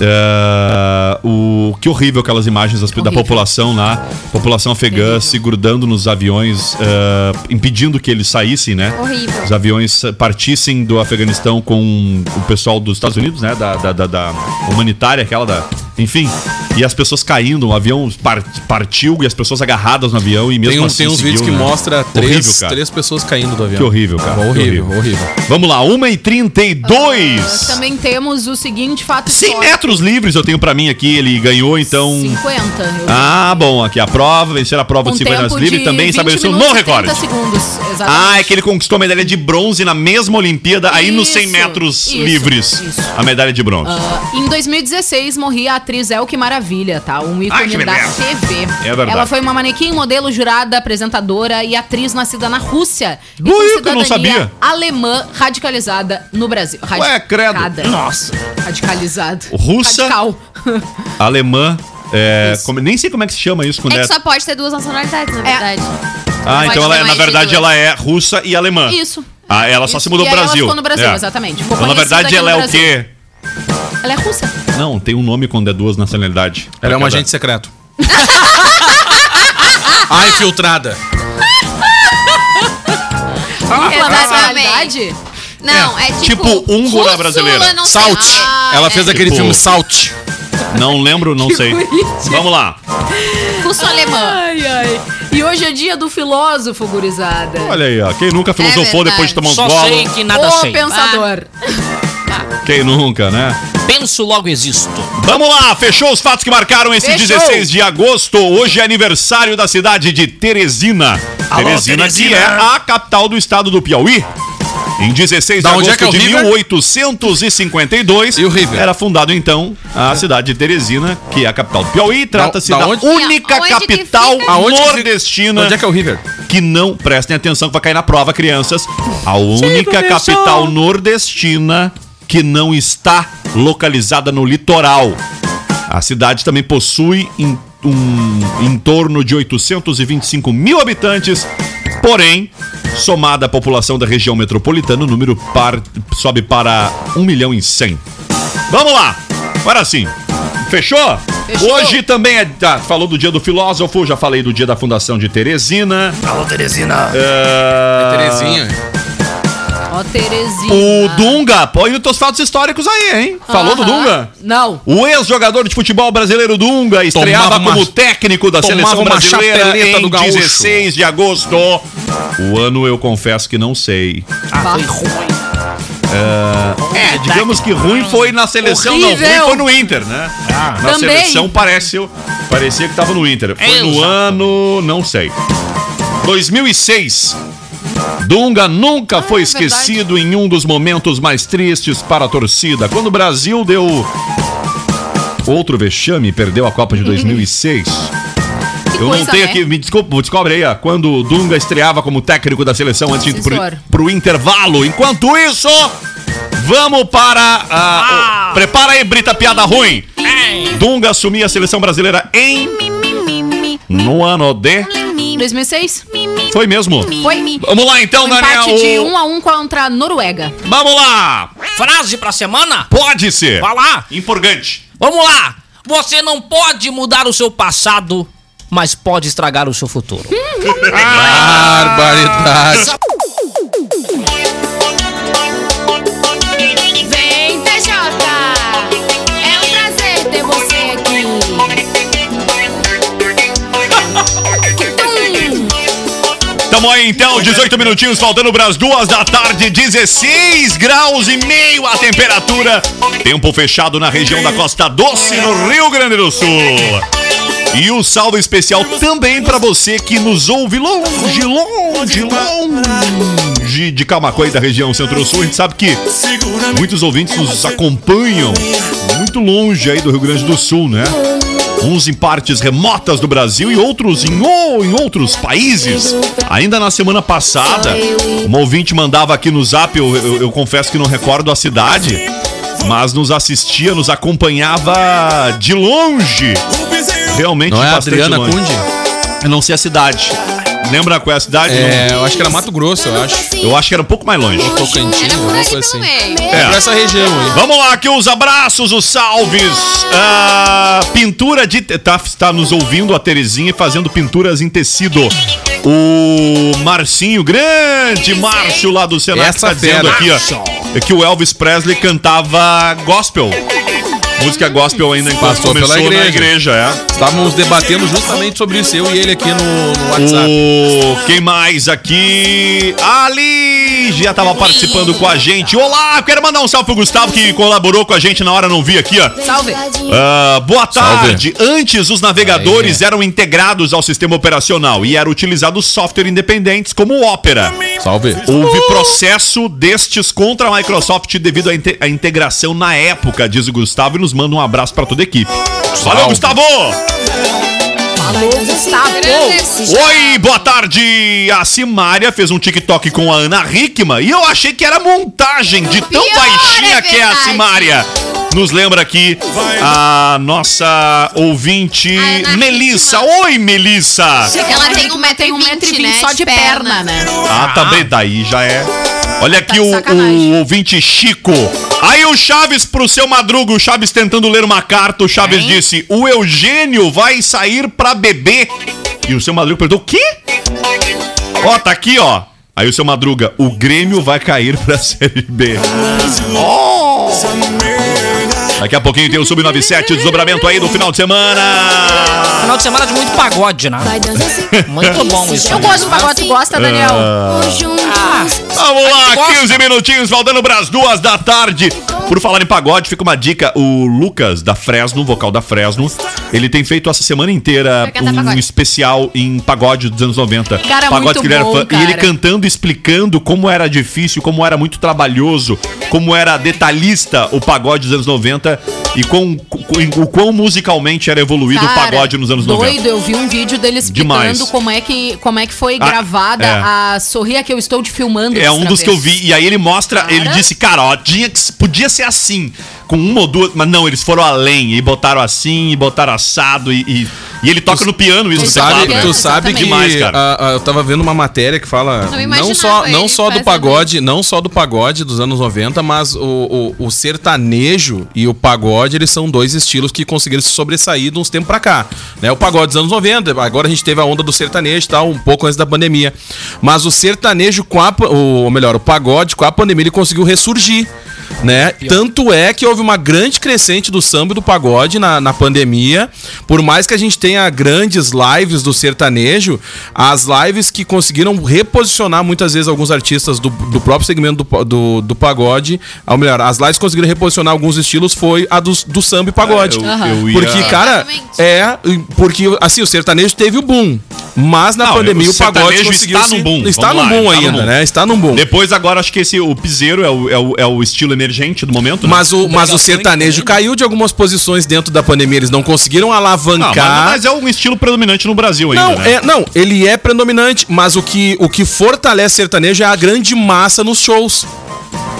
É, o que horrível aquelas imagens das- da população lá, população afegã se grudando nos aviões, é, impedindo que eles saíssem, né? Horrível. Os aviões partissem do Afeganistão com o pessoal dos Estados Unidos, né? Da, da, da- da humanitária, aquela da. Enfim. E as pessoas caindo, o avião par- partiu e as pessoas agarradas no avião e mesmo Tem, um, assim tem uns seguiu, vídeos que né? mostra Horrível, três, cara. três pessoas caindo do avião. Que horrível, cara. Que Horrível, horrível. horrível. Vamos lá, 1h32. Também temos o seguinte fato 100 histórico. metros livres eu tenho pra mim aqui, ele ganhou então. 50. eu- Ah, bom, aqui a prova, vencer a prova com de 50 metros livres também 20 estabeleceu um novo e 30 recorde. segundos, exatamente. Ah, é que ele conquistou a medalha de bronze na mesma Olimpíada, aí nos 100 Isso, metros isso, livres. isso. A medalha de bronze. Ah, em 2016 morria a atriz Elke Maravilha, tá? Um Ai, ícone da beleza. TV. É verdade. Ela foi uma manequim, modelo, jurada, apresentadora e atriz nascida na Rússia. e Ui, com eu não cidadania sabia. Alemã radicalizada no Brasil. Ué, credo. Radicada. Nossa. Radicalizada. Russa. Radical. Alemã. é, como- nem sei como é que se chama isso quando É é. que só pode ter duas nacionalidades, na verdade. Ah, pode então ela, é- na verdade duas. ela é russa e alemã. Isso. Ah, ela só Isso. se mudou E pro aí ela Brasil. ficou no Brasil, É. exatamente. Ficou Então, na verdade, ela é o Brasil. quê? Ela é russa. Não, tem um nome quando é duas nacionalidades. Ela é um agente secreto. A infiltrada. Ela nacionalidade? Não, é, tipo tipo. húngara brasileira. não sei. Salt. Ah, Ela é. fez aquele Tipo- filme Salt. Não lembro, não sei. Vamos lá. Russo-alemã. Ai, ai. E hoje é dia do filósofo, gurizada. Olha aí, ó. Quem nunca filosofou verdade. depois de tomar uns Só sei golos? que nada o sei. pensador. Quem nunca, né? Penso, logo existo. Vamos lá, fechou os fatos que marcaram esse Fechou. 16 de agosto. Hoje é aniversário da cidade de Teresina. Alô, Teresina, Teresina. que é a capital do estado do Piauí. Em 16 Da de onde é agosto é o de River? 1852, E o River? era fundado então a cidade de Teresina, que é a capital do Piauí. Trata-se da da, onde? única Onde capital nordestina Onde é que é o River? que não, prestem atenção que vai cair na prova, crianças. A única professor. capital nordestina que não está localizada no litoral. A cidade também possui em, um, em torno de 825 mil habitantes, porém, somada à população da região metropolitana, o número par- sobe para 1 milhão e 100. Vamos lá, agora sim. Fechou? Fechou. Hoje também é. Tá, falou do dia do filósofo, já falei do dia da fundação de Teresina. Alô, Teresina. É... Terezinha. Ó, Terezinha. O Dunga, põe os teus fatos históricos aí, hein? Falou do Aham. Dunga? Não. O ex-jogador de futebol brasileiro Dunga estreava Tomava uma- como técnico da tomava seleção uma brasileira chapeleta em do gaúcho. 16 de agosto. O ano eu confesso que não sei. Ah, foi ruim. É, digamos que ruim foi na seleção, não, Horrível. ruim foi no Inter, né? na Também. seleção parece, parecia que tava no Inter. Foi no Exato. ano, não sei. 2006. Dunga nunca foi é esquecido em um dos momentos mais tristes para a torcida, quando o Brasil deu outro vexame e perdeu a Copa de 2006. Eu não tenho né? aqui, me desculpa, descobre aí, ó, quando o Dunga estreava como técnico da seleção antes de ir pro, pro intervalo. Enquanto isso, vamos para a. Ah. o- prepara aí, Brita Piada Ruim. Dunga assumia a seleção brasileira em. No ano de. 2006? Foi mesmo? Foi. Vamos lá então, Um Daniel. empate de 1 a 1 contra a Noruega. Vamos lá! Frase pra semana? Pode ser! Vai lá. Empolgante. Vamos lá. Você não pode mudar o seu passado, mas pode estragar o seu futuro. Barbaridade. Aí então, 18 minutinhos faltando para as duas da tarde, 16 graus e meio a temperatura. Tempo fechado na região da Costa Doce, no Rio Grande do Sul. E o salve especial também para você que nos ouve longe, longe, longe de Camacuã e da região Centro-Sul. A gente sabe que muitos ouvintes nos acompanham muito longe aí do Rio Grande do Sul, né? Uns em partes remotas do Brasil e outros em, ou, em outros países. Ainda na semana passada, uma ouvinte mandava aqui no zap, eu, eu- eu confesso que não recordo a cidade, mas nos assistia, nos acompanhava de longe. Realmente Não é bastante Adriana longe. Eu não sei a cidade. Lembra qual é a cidade? É, eu acho que era Mato Grosso, eu acho. Eu acho que era um pouco mais longe. Tocantins, Era por alguma coisa assim. É, pra essa região aí. Vamos lá, aqui os abraços, os salves. Ah, pintura de. Tá, tá nos ouvindo a Terezinha fazendo pinturas em tecido. O Marcinho, grande Márcio lá do Senac, Essa tá dizendo fera. aqui, ó. é Que o Elvis Presley cantava gospel. Música gospel ainda enquanto Passou começou pela na igreja. igreja, é. Estávamos debatendo justamente sobre isso, eu e ele aqui no, no WhatsApp. O quem mais aqui? A Lígia tava participando com a gente. Olá, quero mandar um salve pro Gustavo que colaborou com a gente na hora não vi aqui, ó. Salve. Ah, boa tarde. Antes, os navegadores eram integrados ao sistema operacional e era utilizado software independentes como o Opera. Salve. Houve processo destes contra a Microsoft devido à inte- à integração na época, diz o Gustavo, e nos manda um abraço para toda a equipe. Valeu, Gustavo! Falou, Gustavo. Oi, boa tarde! A Simária fez um TikTok com a Ana Hickman e eu achei que era montagem de tão Pior, baixinha é que é a. Simária. Nos lembra aqui a nossa ouvinte A Ana Melissa. Oi, Melissa! Ela tem um metro Tem e um metro e vinte, vinte né? só de perna, né? Ah, também daí já é. Olha aqui de o, o ouvinte Chico. Aí o Chaves pro seu Madruga, o Chaves tentando ler uma carta, o Chaves Hein? disse: "O Eugênio vai sair pra beber". E o seu Madruga perguntou: "O quê?" Ó, tá aqui, ó. Aí o seu Madruga, o Grêmio vai cair pra Série B. Ó. Daqui a pouquinho tem o Sub-97, desdobramento aí do final de semana. Final de semana de muito pagode, né? Muito bom isso. Eu gosto do pagode, tu gosta, Daniel? Vamos lá, Gosta. 15 minutinhos, faltando pras duas da tarde. Por falar em pagode, fica uma dica. O Lucas da Fresno, vocal da Fresno, ele tem feito essa semana inteira um pagode. especial em pagode dos anos 90. Cara, pagode muito que ele era fã. E cara. ele cantando, explicando como era difícil, como era muito trabalhoso, como era detalhista o pagode dos anos 90 e com- o quão musicalmente era evoluído o Cara, pagode nos anos 90. Doido, eu vi um vídeo dele explicando Demais. como é, que, como é que foi Ah, gravada é. a Sorria que eu estou te filmando. É um dos que eu vez. vi. E aí ele mostra, Cara. ele disse, cara, ó, tinha que, podia ser assim, com uma ou duas, mas não, eles foram além e botaram assim, e botaram assado e, e, e ele toca no piano isso Tu sabe, teclado, né? tu sabe que Demais, cara. ah, ah, eu tava vendo uma matéria que fala Não não, só, não só do pagode, não só do pagode dos anos 90, mas o, o, o sertanejo e o pagode, eles são dois estilos que conseguiram se sobressair de uns tempos pra cá. Né? O pagode dos anos 90, agora a gente teve a onda do sertanejo e tal, um pouco antes da pandemia. Mas o sertanejo com a, ou melhor, o pagode com a pandemia, ele conseguiu ressurgir. Né? Tanto é que houve uma grande crescente do samba e do pagode na, na pandemia. Por mais que a gente tenha grandes lives do sertanejo, as lives que conseguiram reposicionar muitas vezes alguns artistas do, do próprio segmento do, do, do pagode, ou melhor, as lives que conseguiram reposicionar alguns estilos foi a do, do samba e pagode. É, eu- eu ia- Porque, cara, é. Porque, assim, o sertanejo teve o boom. Mas na Não, pandemia o o, pagode sertanejo conseguiu. está se- no boom, Está vamos no lá, boom está no ainda, boom. né? Está no boom. Depois agora acho que esse, o piseiro é o, é o, é o estilo emergente do momento, né? Mas o, mas o sertanejo caiu de algumas posições dentro da pandemia. Eles não conseguiram Não, mas, alavancar. mas é um estilo predominante no Brasil ainda, Não, né? é, não, ele é predominante, mas o que, o que fortalece sertanejo é a grande massa nos shows.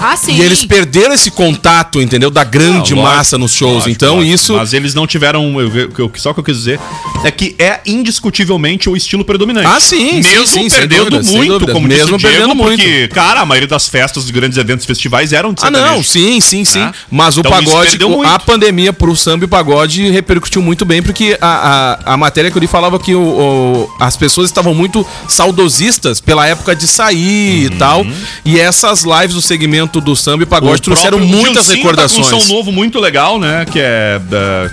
Ah, sim. E eles perderam esse contato, entendeu? Da grande Não, lógico, massa nos shows. lógico, então lógico. isso. Mas eles não tiveram. eu- eu- só o que eu quis dizer é que é indiscutivelmente o estilo predominante. Ah, sim, sim, Mesmo sim, sem perdendo dúvida, muito, como Mesmo disse o Diego, perdendo muito. porque, cara, a maioria das festas, dos grandes eventos, festivais eram de Ah, não, sertanejo. sim, sim, sim. Né? Mas o Então, pagode, a pandemia pro samba e pagode repercutiu muito bem, porque a, a, a matéria que eu li falava que o, o- as pessoas estavam muito saudosistas pela época de sair e tal. E essas lives do segmento do samba e pagode trouxeram muitas Gilcinho recordações. Tá um som novo muito legal, né? Que é. da-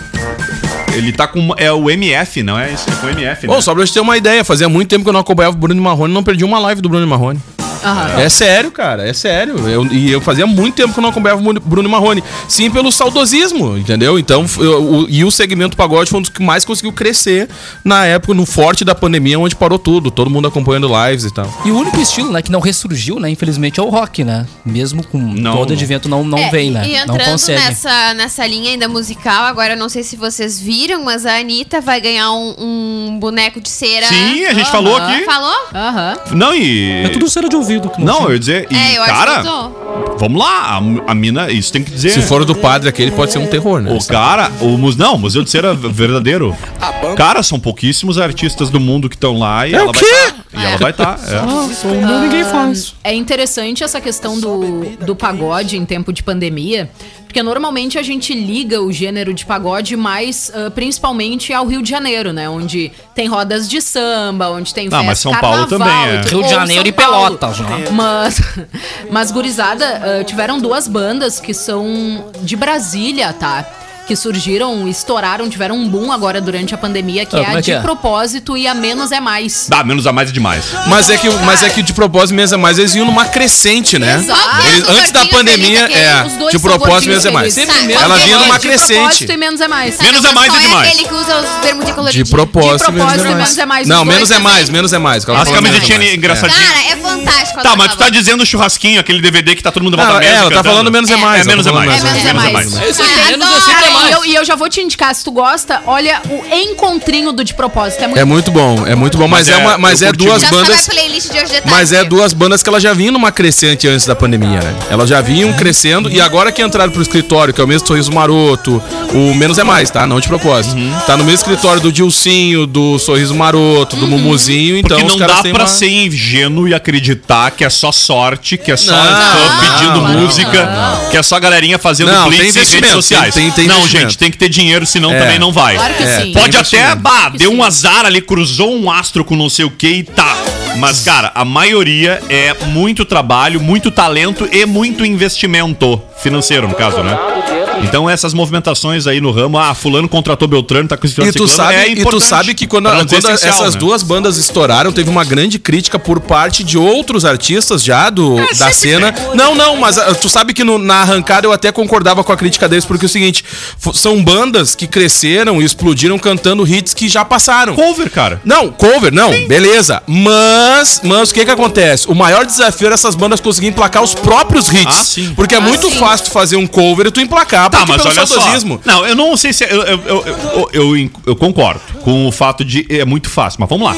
ele tá com. É o MF, não é isso? É com o MF, né? Ô, só pra gente ter uma ideia, fazia muito tempo que eu não acompanhava o Bruno Marrone não perdi uma live do Bruno Marrone. Aham. É sério, cara, é sério. Eu- e eu fazia muito tempo que eu não acompanhava o Bruno Marrone. Sim, pelo saudosismo, entendeu? Então, eu- o- e o segmento pagode foi um dos que mais conseguiu crescer na época, no forte da pandemia, onde parou tudo. Todo mundo acompanhando lives e tal. E o único estilo, né, que não ressurgiu, né, infelizmente, é o rock, né? Mesmo com Não, todo não. advento não, não É, vem, né? E não entrando consegue. nessa, nessa linha ainda musical, agora eu não sei se vocês viram, mas a Anitta vai ganhar um, um boneco de cera. Sim, a gente Aham. falou aqui. Falou? Aham. Não, e. É tudo cera de ouvido. Que Não, eu ia dizer. E, É, eu acho cara, que eu tô. vamos lá. A, a mina, isso tem que dizer. Se for do padre aquele, pode ser um terror, né? O cara, o não, o Museu de Cera verdadeiro. Cara, são pouquíssimos artistas do mundo que estão lá e É ela o vai quê? tá, E ela vai estar. ninguém faz. É interessante essa questão do, do pagode em tempo de pandemia, porque normalmente a gente liga o gênero de pagode mais, ah, principalmente ao Rio de Janeiro, né? Onde tem rodas de samba, onde tem Ah, festa, mas São Paulo carnaval também é. tudo. Rio de Janeiro São e Paulo. Pelotas, né? Mas, mas gurizada, ah, tiveram duas bandas que são de Brasília, tá? Que surgiram, estouraram, tiveram um boom agora durante a pandemia, que Ah, é a é que de é? propósito e a menos é mais. Dá, menos a mais é demais. Mas é que, mas é que de propósito mesmo é mais, eles iam numa crescente, né? Exato. Eles- antes da pandemia, é, de propósito mesmo é mais. Sempre Ela vinha numa de crescente. propósito e menos é mais. Sabe Menos é mais é demais. aquele que usa os bermudinhos De propósito, De propósito, menos é mais. menos é mais. Não, dois menos é mais, menos é mais. As menos é camisetinhas engraçadinhas. Cara, é fantástico. Tá, ela mas tu tá dizendo churrasquinho, aquele DVD que tá todo mundo Não, volta é, ela tá falando menos é mais. É, menos é ela tá mais. É menos é mais. Ah, menos é mais. e eu, já vou te indicar, se tu gosta, olha o encontrinho do de propósito. É muito É bom, é muito bom, mas, é, é, uma, mas eu é duas Já bandas. sabe a playlist de hoje de tarde. Mas é duas bandas que elas já vinham numa crescente antes da pandemia, né? Elas já vinham crescendo e agora que entraram pro escritório, que é o mesmo Sorriso Maroto, o Menos é Mais, tá? Não de propósito. Tá no mesmo escritório do Dilcinho, do Sorriso Maroto, do Mumuzinho, então Porque os não caras dá têm pra uma- ser ingênuo e acreditar que é só sorte, que é só Não, fã não, pedindo não, música, que é só galerinha fazendo Não, blitz tem em redes investimento, sociais. tem- tem não, investimento. gente, tem que ter dinheiro, senão É. também não vai. Claro que É, sim. Pode Tem até, bah, deu sim. um azar ali, cruzou um astro com não sei o que e tá. Mas, cara, a maioria é muito trabalho, muito talento e muito investimento financeiro, no caso, né? Então essas movimentações aí no ramo, ah, fulano contratou Beltrano, tá com esse E tu, sabe, é e tu sabe que quando, quando essencial, essas né? duas bandas estouraram, teve uma grande crítica por parte de outros artistas já do, É, da cena. Não, não, mas ah, tu sabe que no- na arrancada eu até concordava com a crítica deles, porque é o seguinte: são bandas que cresceram e explodiram cantando hits que já passaram. Cover, cara. Não, cover, não, beleza. Mas, mas o que que acontece? O maior desafio era essas bandas conseguirem emplacar os próprios hits. Ah, sim. Porque é muito sim. fácil tu fazer um cover e tu emplacar, Tá, mas pelo olha só. saudosismo. Não, eu não sei se. Eu, eu, eu, eu, eu- eu concordo com o fato de. É muito fácil, mas vamos lá.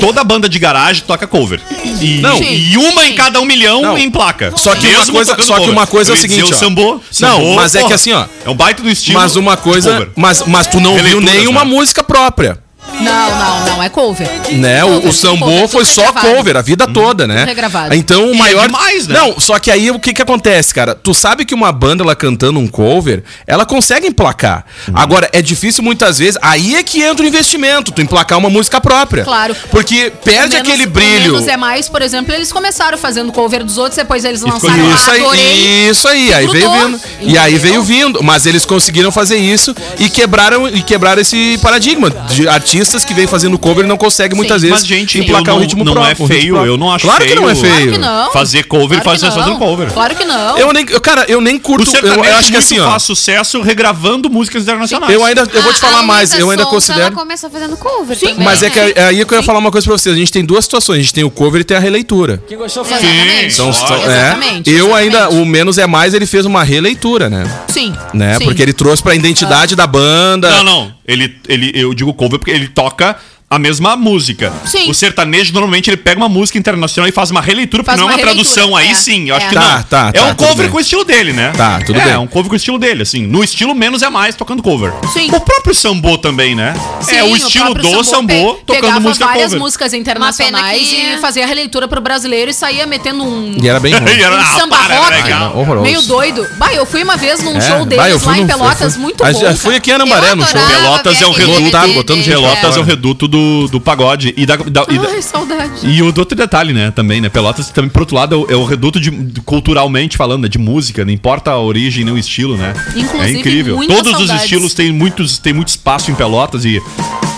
Toda banda de garagem toca cover. E, Não. e uma em cada um milhão Não. em placa. Só que uma coisa- só que uma coisa é o seguinte, ó. sambô, Não, mas é que assim, ó. É um baita do estilo. Mas uma coisa. Mas, mas tu não viu nenhuma né? música própria. Não, não, não, é cover. Né? O, Cover, o sambô cover, foi só regravado. cover a vida toda, né? Regravado. Então o é maior. demais, né? Não, só que aí o que que acontece, cara? Tu sabe que uma banda ela cantando um cover, ela consegue emplacar. Uhum. Agora, é difícil muitas vezes. Aí é que entra o investimento, tu emplacar uma música própria. Claro. Porque perde Menos- aquele brilho. Menos é mais, por exemplo, eles começaram fazendo cover dos outros, depois eles lançaram Isso aí, Adorei. isso aí, aí veio vindo. E aí veio vindo, mas eles conseguiram fazer isso e quebraram e quebraram esse paradigma de artistas que vêm fazendo cover e não conseguem muitas Sim. vezes Mas, gente, emplacar eu não- ritmo não próprio. é um ritmo feio, próprio. eu não acho Claro que não é feio. feio. Claro que não. Fazer cover Claro fazer que fazendo não. cover. Claro que não. Eu nem, eu, cara, eu nem O curto, eu, sertanejo eu acho que assim, ó. faz sucesso regravando músicas internacionais. Eu ainda eu vou te A- falar a mais, Luísa eu ainda considero Ela começou fazendo cover também. mas é que né? é aí que eu ia falar uma coisa pra vocês. A gente tem duas situações. A gente tem o cover e tem a releitura. Exatamente. São, são- Exatamente, é. Eu exatamente. ainda, o menos é mais, ele fez uma releitura, né? Sim. né? sim. Porque ele trouxe pra identidade da banda. Não, não. Ele, ele, eu digo cover porque ele toca a mesma música. Sim. O sertanejo, normalmente, ele pega uma música internacional e faz uma releitura, porque Faz não é uma tradução. releitura, Aí é. sim, eu acho É. que Tá, não. tá, é tá, um cover bem. com o estilo dele, né? Tá, tudo é, bem. É um cover com o estilo dele, assim. No estilo menos é mais, tocando cover. Sim. O próprio sambô também, né? Sim, é o estilo próprio do sambô, pe- tocando pegava música várias cover. músicas internacionais que- e fazia a releitura pro brasileiro e saía metendo um, E era bem ruim. Era- um ah, samba para, era rock legal. Horroroso. meio doido. Bah, eu fui uma vez num É, show deles eu fui lá em no- Pelotas, muito a- bom. fui aqui em Arambaré no show. Pelotas é um reduto. Botando. Pelotas é fora. o reduto do, do pagode e da, da- e da- Ai, saudade. e o do outro detalhe, né, também, né? Pelotas também, por outro lado, é o, é o reduto de, culturalmente falando, né, de música, não importa a origem nem o estilo, né? Inclusive, é incrível. Todos os saudades. estilos têm, muitos, têm muito espaço em Pelotas e,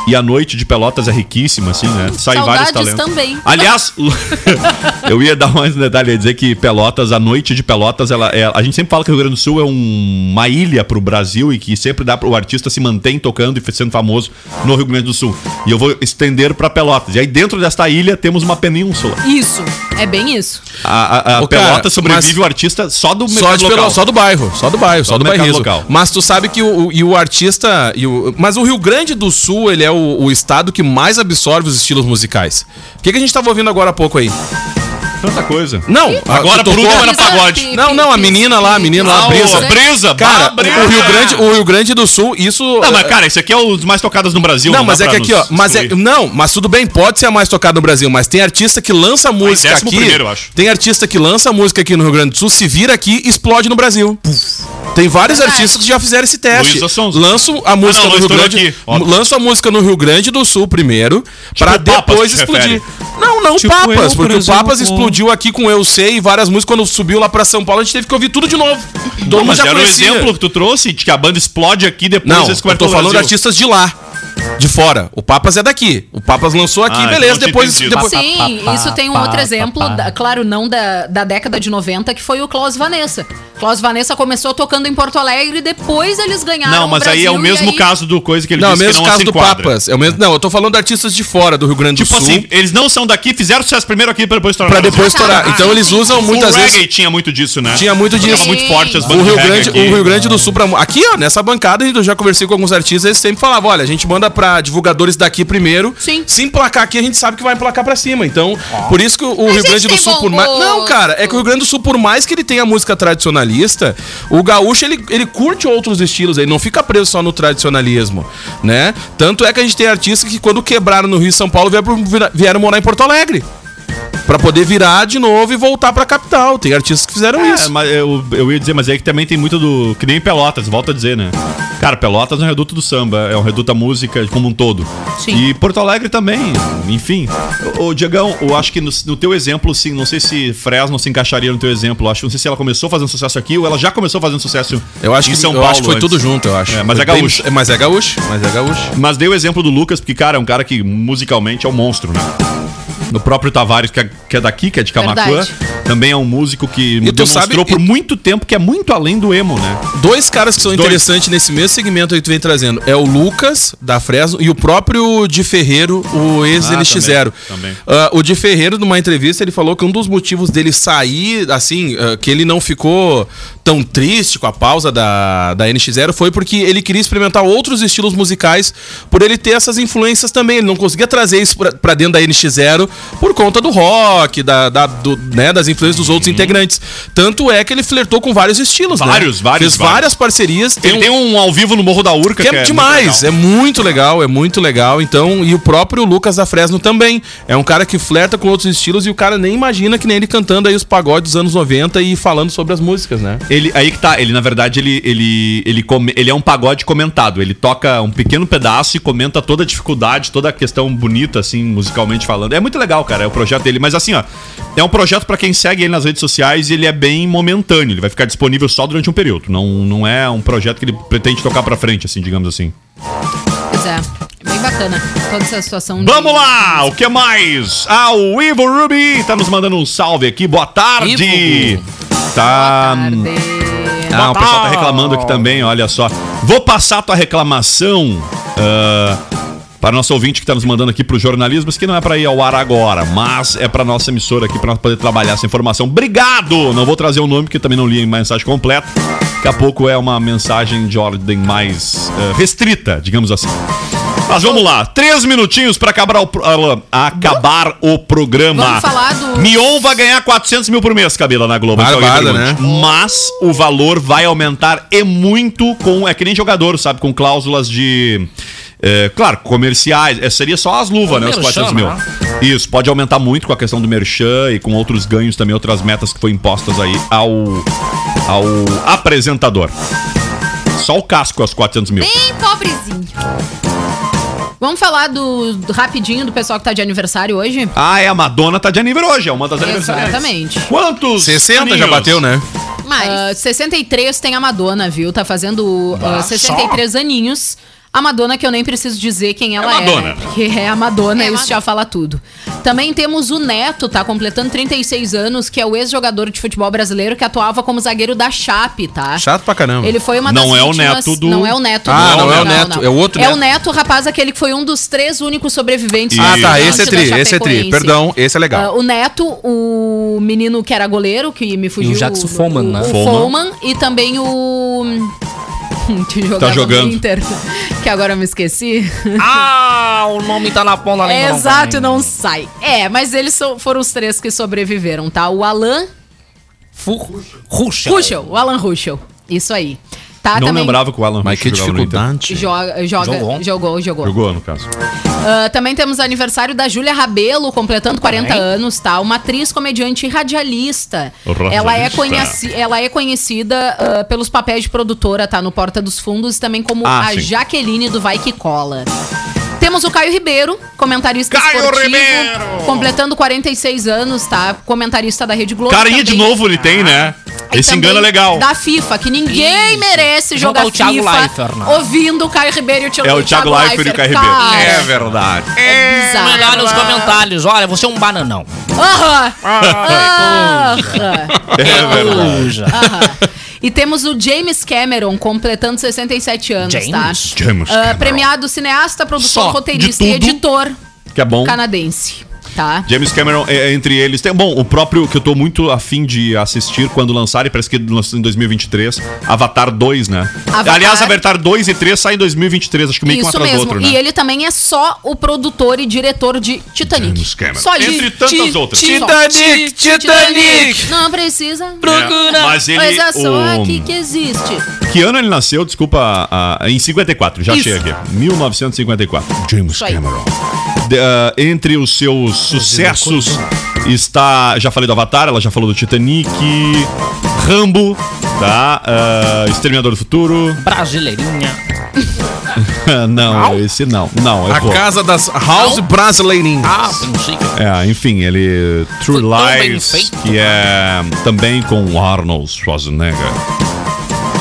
e a noite de Pelotas é riquíssima, assim, né? Sai vários Saudades talentos. também. Aliás, eu ia dar mais um detalhe, ia dizer que Pelotas, a noite de Pelotas, ela é, a gente sempre fala que o Rio Grande do Sul é um- uma ilha pro Brasil e que sempre dá pro artista se mantém tocando e sendo famoso no Rio Grande do Sul. E eu vou estender pra Pelotas. E aí dentro desta ilha temos uma península. Isso, é bem isso. A, a, a Ô, cara, Pelotas sobrevive o artista só do Só, de local. Pelo- só do bairro, só do bairro, só, Só do, do local. Mas tu sabe que o, o- e o artista. E o, mas o Rio Grande do Sul, ele é o, o estado que mais absorve os estilos musicais. O que, que a gente tava ouvindo agora há pouco aí? Tanta coisa. Não, Agora tu por último era pagode. Não, não, a menina lá, a menina lá, Ah, a brisa. o Brisa, Cara, Brisa. o Rio, Grande, o Rio Grande do Sul, isso. Não, mas cara, esse aqui é os mais tocados no Brasil. Não, mas dá é que aqui, ó. Mas é, não, mas tudo bem, pode ser a mais tocada no Brasil, mas tem artista que lança música aqui. primeiro, eu acho. Tem artista que lança música aqui no Rio Grande do Sul, se vira aqui, explode no Brasil. Tem vários Verdade. artistas que já fizeram esse teste. Lanço a música não, no Rio Grande, aqui, lanço a música no Rio Grande do Sul primeiro, pra o Papas, depois explodir. refere? Não, não Tipo Papas, eu, por porque o Papas exemplo. Explodiu aqui com Eu Sei e várias músicas quando subiu lá pra São Paulo, a gente teve que ouvir tudo de novo. Todo Não, mundo mas já era o conhecia. exemplo que tu trouxe de que a banda explode aqui depois Não, eu tô falando de artistas de lá. De fora. O Papas é daqui. O Papas lançou aqui, Ah, então beleza. Depois, depois. Sim, isso tem um outro exemplo, da- claro, não da, da década de 90, que foi o Klaus Vanessa. Klaus Vanessa começou tocando em Porto Alegre e depois eles ganharam Não, mas aí é o Brasil, mesmo aí- caso do coisa que ele Não, é o disse mesmo que não caso se do enquadra. Papas. É o mesmo, não, eu tô falando de artistas de fora do Rio Grande do Tipo Sul. assim, eles não são daqui, fizeram sucesso primeiro aqui pra depois estourar. Pra depois Brasil. estourar. Então eles usam muitas o vezes. reggae tinha muito disso, né? Tinha muito disso. Tava muito forte as O bandas Rio, de reggae Grande, aqui. o Rio Grande do Sul, pra, aqui, ó, nessa bancada, eu já conversei com alguns artistas, eles sempre falavam: olha, a gente manda pra divulgadores daqui primeiro. Sim. Se emplacar aqui, a gente sabe que vai emplacar pra cima. Então, por isso que o, Rio Grande do Sul, por mais. Não, cara, é que o Rio Grande do Sul, por mais que ele tenha música tradicionalista, o gaúcho, ele, ele curte outros estilos, ele não fica preso só no tradicionalismo, né? Tanto é que a gente tem artistas que, quando quebraram no Rio e São Paulo, vieram, vieram morar em Porto Alegre. Pra poder virar de novo e voltar pra capital. Tem artistas que fizeram É, isso. mas eu, eu ia dizer, mas aí que também tem muito do. Que nem Pelotas, volta a dizer, né? Cara, Pelotas é um reduto do samba, é um reduto da música como um todo. Sim. E Porto Alegre também, enfim. Ô, Diegão, eu acho que no, no teu exemplo, sim, não sei se Fresno se encaixaria no teu exemplo. Eu Acho, não sei se ela começou fazendo sucesso aqui ou ela já começou fazendo sucesso Eu acho em que, São eu Paulo. acho que foi antes. tudo junto, eu acho. É, mas é gaúcho. bem- mas é gaúcho, mas é gaúcho. Mas dei o exemplo do Lucas, porque, cara, é um cara que musicalmente é um monstro, né? No próprio Tavares, que é, que é daqui, que é de Camacuã, também é um músico que demonstrou sabe- por e- muito tempo que é muito além do emo, né? Dois caras que são Dois. interessantes nesse mesmo segmento aí que tu vem trazendo. É o Lucas, da Fresno, e o próprio Di Ferreiro, o ex-NX0. Ah, também, também. Ah, o Di Ferreiro, numa entrevista, ele falou que um dos motivos dele sair, assim, ah, que ele não ficou tão triste com a pausa da, da NX0 foi porque ele queria experimentar outros estilos musicais por ele ter essas influências também. Ele não conseguia trazer isso pra, pra dentro da NX0 por conta do rock, da, da- do- né, das influências dos outros integrantes. Tanto é que ele flertou com vários estilos, né? Vários, vários, Fez vários. várias parcerias. Tem Ele um- tem um ao vivo no Morro da Urca, que é, demais, é muito legal, é muito legal. Então, e o próprio Lucas da Fresno também. É um cara que flerta com outros estilos e o cara nem imagina que nem ele cantando aí os pagodes dos anos 90 e falando sobre as músicas, né? Ele, aí que tá, ele na verdade ele, ele, ele, come- ele é um pagode comentado. Ele toca um pequeno pedaço e comenta toda a dificuldade, toda a questão bonita, assim, musicalmente falando. É muito legal, cara, é o projeto dele. Mas assim, ó, é um projeto pra quem segue ele nas redes sociais e ele é bem momentâneo. Ele vai ficar disponível só durante um período. Não, não é um projeto que ele pretende tocar pra frente, assim, digamos assim. Pois é, bem bacana toda essa situação. de- Vamos lá, o que mais? Ah, o Ivo Ruby tá nos mandando um salve aqui. Boa tarde. Ivo. Tá. Tarde. Ah, o pessoal tá reclamando aqui também, olha só. Vou passar tua reclamação ah, para nosso ouvinte que tá nos mandando aqui pro jornalismo, mas que não é para ir ao ar agora, mas é para nossa emissora aqui para nós poder trabalhar essa informação. Obrigado! Não vou trazer o nome porque também não li a mensagem completa. Daqui a pouco é uma mensagem de ordem mais ah, restrita, digamos assim. Mas vamos lá, três minutinhos para acabar, o, pro- ah, acabar o programa. Vamos falar do- Mion vai ganhar 400 mil por mês, Cabela, na Globo. alguém Barbada, né? Mas o valor vai aumentar e muito com. É que nem jogador, sabe? Com cláusulas de. É, claro, comerciais. É, seria só as luvas, O né? Os merchan, 400 mil. né? Isso, pode aumentar muito com a questão do merchan e com outros ganhos também, outras metas que foram impostas aí ao, ao apresentador. Só o casco é os 400 mil. Bem pobrezinho. Vamos falar do, do- rapidinho do pessoal que tá de aniversário hoje? Ah, é, a Madonna tá de aniversário hoje, é uma das aniversárias. Exatamente. Quantos? 60 já aninhos? bateu, né? Mas. Ah, 63 tem a Madonna, viu? Tá fazendo ah, Ah, 63 aninhos. A Madonna, que eu nem preciso dizer quem ela é. Madonna. né? Porque é a Madonna, É isso Madonna. já fala tudo. Também temos o Neto, tá completando 36 anos, que é o ex-jogador de futebol brasileiro que atuava como zagueiro da Chape, tá? Chato pra caramba. Ele foi uma Não das é o vítimas- neto do- Não é o neto. Ah, do- não é o neto, é o outro É neto. o neto, rapaz, aquele que foi um dos três únicos sobreviventes. Ah, tá. Esse é tri, esse é tri. Perdão, esse é legal. o Neto, o menino que era goleiro, que me fugiu. E o Jackson Foman, o, né? O Foman. Foman. E também o. que jogava Tá no jogando. Inter, que agora eu me esqueci. Ah, o nome tá na ponta da língua. Exato, não sai. É, mas eles so- foram os três que sobreviveram, tá? O Alan Ruxa. Ruschel, o Alan Ruschel. Isso aí. Tá, Não também lembrava que o Alan Mas que Ruschel jogava no Inter. dificuldade. Joga, joga, Jogou. jogou, jogou. Jogou, no caso. Ah, também temos aniversário da Júlia Rabelo, completando 40 anos, tá? Uma atriz, comediante e radialista. Radialista. Ela é, conheci ela é conhecida ah, pelos papéis de produtora, tá? No Porta dos Fundos e também como Ah, a sim. Jaqueline do Vai Que Cola. Temos o Caio Ribeiro, comentarista Caio esportivo, Ribeiro! completando 46 anos, tá? Comentarista da Rede Globo. Carinha de também. novo ele tem, né? E Esse engano é legal. Da FIFA, que ninguém Isso. merece jogar ao Thiago FIFA Leifert, né? ouvindo o Caio Ribeiro e o É o Thiago Leifert e o Caio Ribeiro. Cara, É verdade. é bizarro. Melhor nos comentários. Olha, você é um bananão. Aham. Aham. É verdade. Aham. E temos o James Cameron completando 67 anos, James? tá? James Ah, Cameron. premiado cineasta, produtor, Só, roteirista e editor Que é bom. canadense, tá? James Cameron, é, entre eles, tem. Bom, o próprio que eu tô muito afim de assistir quando lançarem, parece que lançou em 2023, Avatar 2, né? Avatar. Aliás, Avatar 2 e 3 saem em 2023, acho que meio que um Isso atrás do mesmo. outro, né? E ele também é só o produtor e diretor de Titanic. James Cameron. Só de Entre tantas outras. Titanic, Titanic. Não precisa. Procura. É, mas ele. Mas é só o- aqui que existe. Que ano ele nasceu? Desculpa, em 54, já Isso. achei aqui. 1954. James Isso aí. Cameron. De- ah, entre os seus sucessos está. Já falei do Avatar, ela já falou do Titanic, Rambo, tá? Ah, Exterminador do Futuro. Brasileirinha. não, esse não. Não, A vou. casa das House Brasileirinhas. Ah, pensei que... É, enfim, ele. True Foi feito. que é também com Arnold Schwarzenegger.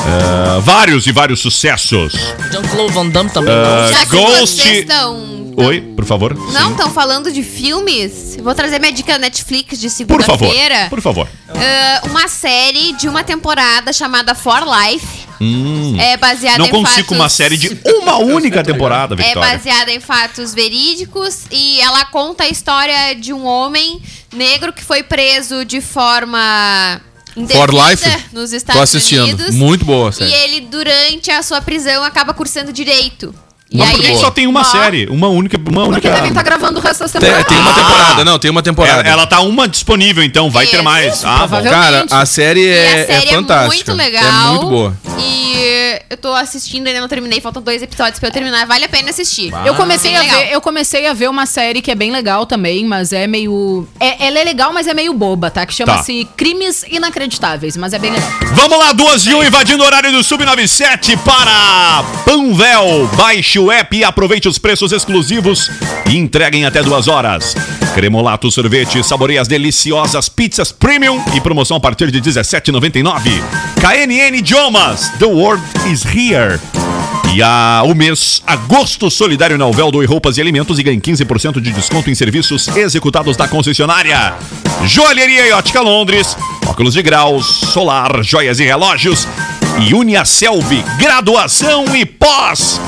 É, vários e vários sucessos. Jean-Claude Van Damme também. Já que Ghost- vocês estão. Oi, por favor. Não estão falando de filmes? Vou trazer minha dica Netflix de Por favor. segunda-feira. Por favor. Ah, uma série de uma temporada chamada For Life. É baseada Não em consigo fatos... uma série de uma única temporada, É Victoria. baseada em fatos verídicos e ela conta a história de um homem negro que foi preso de forma For Life? nos Estados Tô assistindo. Unidos. Muito boa, E sério. ele, durante a sua prisão, acaba cursando direito. E Mas aí por que ele- só tem uma série? Uma única. Uma única. Porque devem estar gravando o resto das Tem, temporadas. tem uma temporada, não, tem uma temporada. Ela, ela tá uma disponível, então vai ter Isso, mais. Ah, bom. Cara, a série é, a série é fantástica. muito legal. É muito boa. E eu tô assistindo, ainda não terminei, faltam dois episódios pra eu terminar. Vale a pena assistir. Eu comecei, a legal. ver, eu comecei a ver uma série que é bem legal também, mas é meio. é- ela é legal, mas é meio boba, tá? Que chama-se Crimes Inacreditáveis, mas é bem legal. Vamos lá, duas e um, invadindo o horário do Sub97 para Panvel. Baixe o app e aproveite os preços exclusivos e entreguem até duas horas. Cremolato Sorvete, saboreie as deliciosas pizzas premium e promoção a partir de R$17,99. KNN Idiomas, the world is here. E a, o mês Agosto Solidário na Uvel doe roupas e alimentos e ganhe 15% de desconto em serviços executados da concessionária. Joalheria e Ótica Londres, óculos de graus, solar, joias e relógios. E Uniaselv, graduação e pós.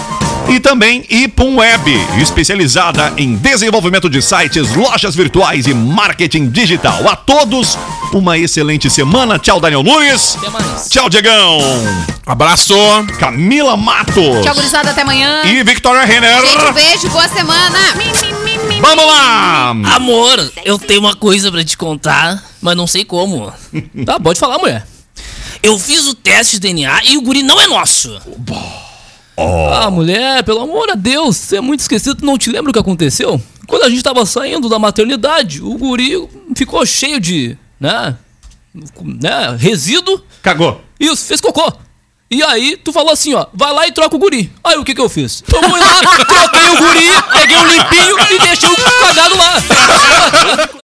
E também Ipum Web, especializada em desenvolvimento de sites, lojas virtuais e marketing digital. A todos, uma excelente semana. Tchau, Daniel Nunes. Até mais. Tchau, Diegão. Abraço! Camila Matos. Tchau, gurizada, até amanhã. E Victoria Renner. Gente, um beijo, boa semana. Vamos lá! Amor, eu tenho uma coisa pra te contar, mas não sei como. Tá, pode falar, mulher. Eu fiz o teste de DNA e o guri não é nosso. Ah, mulher, pelo amor a Deus, você é muito esquecido, tu não te lembra o que aconteceu? Quando a gente tava saindo da maternidade, o guri ficou cheio de, né, né, resíduo. Cagou. Isso, fez cocô. E aí, tu falou assim, ó, vai lá e troca o guri. Aí o que que eu fiz? Eu fui lá, troquei o guri, peguei o limpinho e deixei o cagado lá.